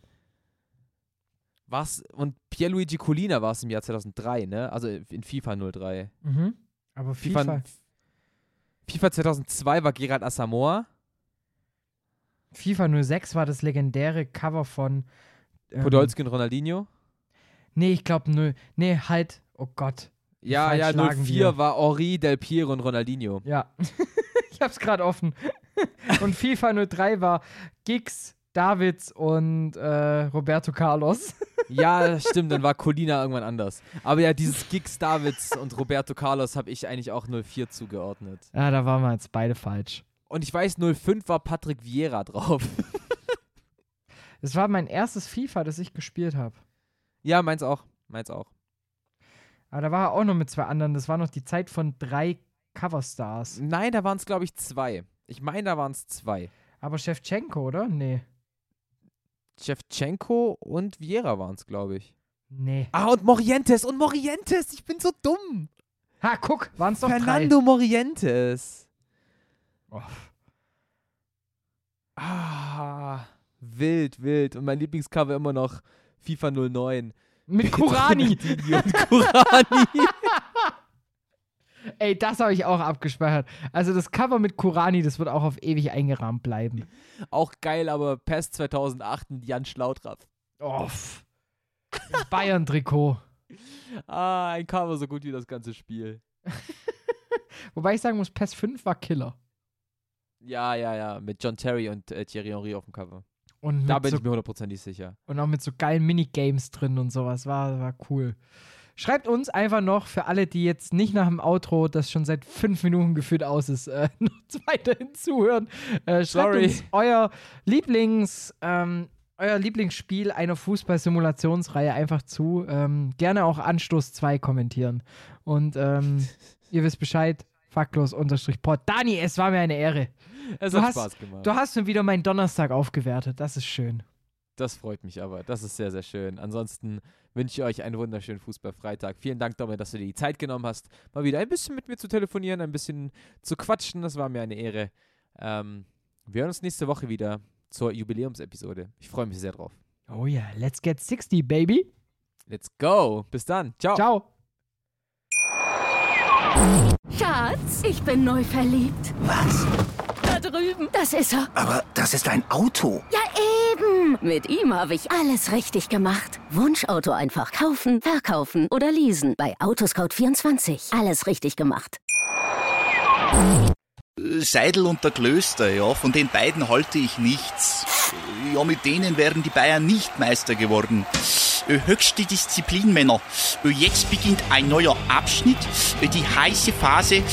Was? Und Pierluigi Colina war es im Jahr 2003, ne? Also in FIFA 03. Mhm. Aber FIFA. FIFA, FIFA 2002 war Gerard Asamoah. FIFA 06 war das legendäre Cover von. Ähm, Podolski und Ronaldinho. Nee, ich glaube, nö. Nee, halt. Oh Gott. Ja, ja, lagen 04 wir. war Henri, Del Piero und Ronaldinho. Ja. ich hab's gerade offen. und FIFA 03 war Giggs, Davids und äh, Roberto Carlos. Ja, stimmt, dann war Colina irgendwann anders. Aber ja, dieses Giggs Davids und Roberto Carlos habe ich eigentlich auch 04 zugeordnet. ja, da waren wir jetzt beide falsch. Und ich weiß, 05 war Patrick Vieira drauf. Das war mein erstes FIFA, das ich gespielt habe. ja, meins auch. Meins auch. Aber da war er auch noch mit zwei anderen. Das war noch die Zeit von drei Coverstars. Nein, da waren es, glaube ich, zwei. Ich meine, da waren es zwei. Aber Shevchenko, oder? Nee. Shevchenko und Vieira waren es, glaube ich. Nee. Ah, und Morientes. Und Morientes. Ich bin so dumm. Ha, guck, waren es doch Fernando Morientes. Oh. Ah, wild, wild. Und mein Lieblingscover immer noch FIFA 09. drei. Mit Kurani. Und Kurani. Ey, das habe ich auch abgespeichert. Also das Cover mit Kurani, das wird auch auf ewig eingerahmt bleiben. Auch geil, aber PES 2008 mit Jan Schlautraff. Oh. pff. Bayern-Trikot. Ah, ein Cover so gut wie das ganze Spiel. Wobei ich sagen muss, PES 5 war Killer. Ja, ja, ja. Mit John Terry und äh, Thierry Henry auf dem Cover. Und, Da bin so, ich mir hundertprozentig sicher. und auch mit so geilen Minigames drin und sowas. War, war cool. Schreibt uns einfach noch, für alle, die jetzt nicht nach dem Outro, das schon seit fünf Minuten gefühlt aus ist, äh, noch weiterhin zuhören. Äh, schreibt Sorry. uns euer Lieblings, ähm, euer Lieblingsspiel einer Fußball-Simulationsreihe einfach zu. Ähm, gerne auch Anstoß 2 kommentieren. Und ähm, ihr wisst Bescheid, faktlos-pod. Dani, es war mir eine Ehre. Es Du hat hast- Spaß gemacht. Du hast mir wieder meinen Donnerstag aufgewertet. Das ist schön. Das freut mich aber. Das ist sehr, sehr schön. Ansonsten wünsche ich euch einen wunderschönen Fußballfreitag. Vielen Dank, Dominik, dass du dir die Zeit genommen hast, mal wieder ein bisschen mit mir zu telefonieren, ein bisschen zu quatschen. Das war mir eine Ehre. Ähm, wir hören uns nächste Woche wieder zur Jubiläumsepisode. Ich freue mich sehr drauf. Oh ja, let's get 60, baby. Let's go. Bis dann. Ciao. Ciao. Schatz, ich bin neu verliebt. Was? Da drüben. Das ist er. Aber das ist ein Auto. Ja, eben. Mit ihm habe ich alles richtig gemacht. Wunschauto einfach kaufen, verkaufen oder leasen. Bei Autoscout24. Alles richtig gemacht. Seidel und der Klöster, ja, von den beiden halte ich nichts. Ja, mit denen wären die Bayern nicht Meister geworden. Äh, Höchste Disziplin, Männer. Jetzt beginnt ein neuer Abschnitt, äh, die heiße Phase.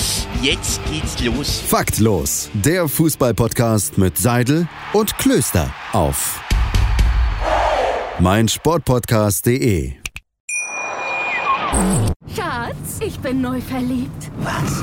Jetzt geht's los. Faktlos, der Fußballpodcast mit Seidel und Klöster auf meinsportpodcast.de. Schatz, ich bin neu verliebt. Was?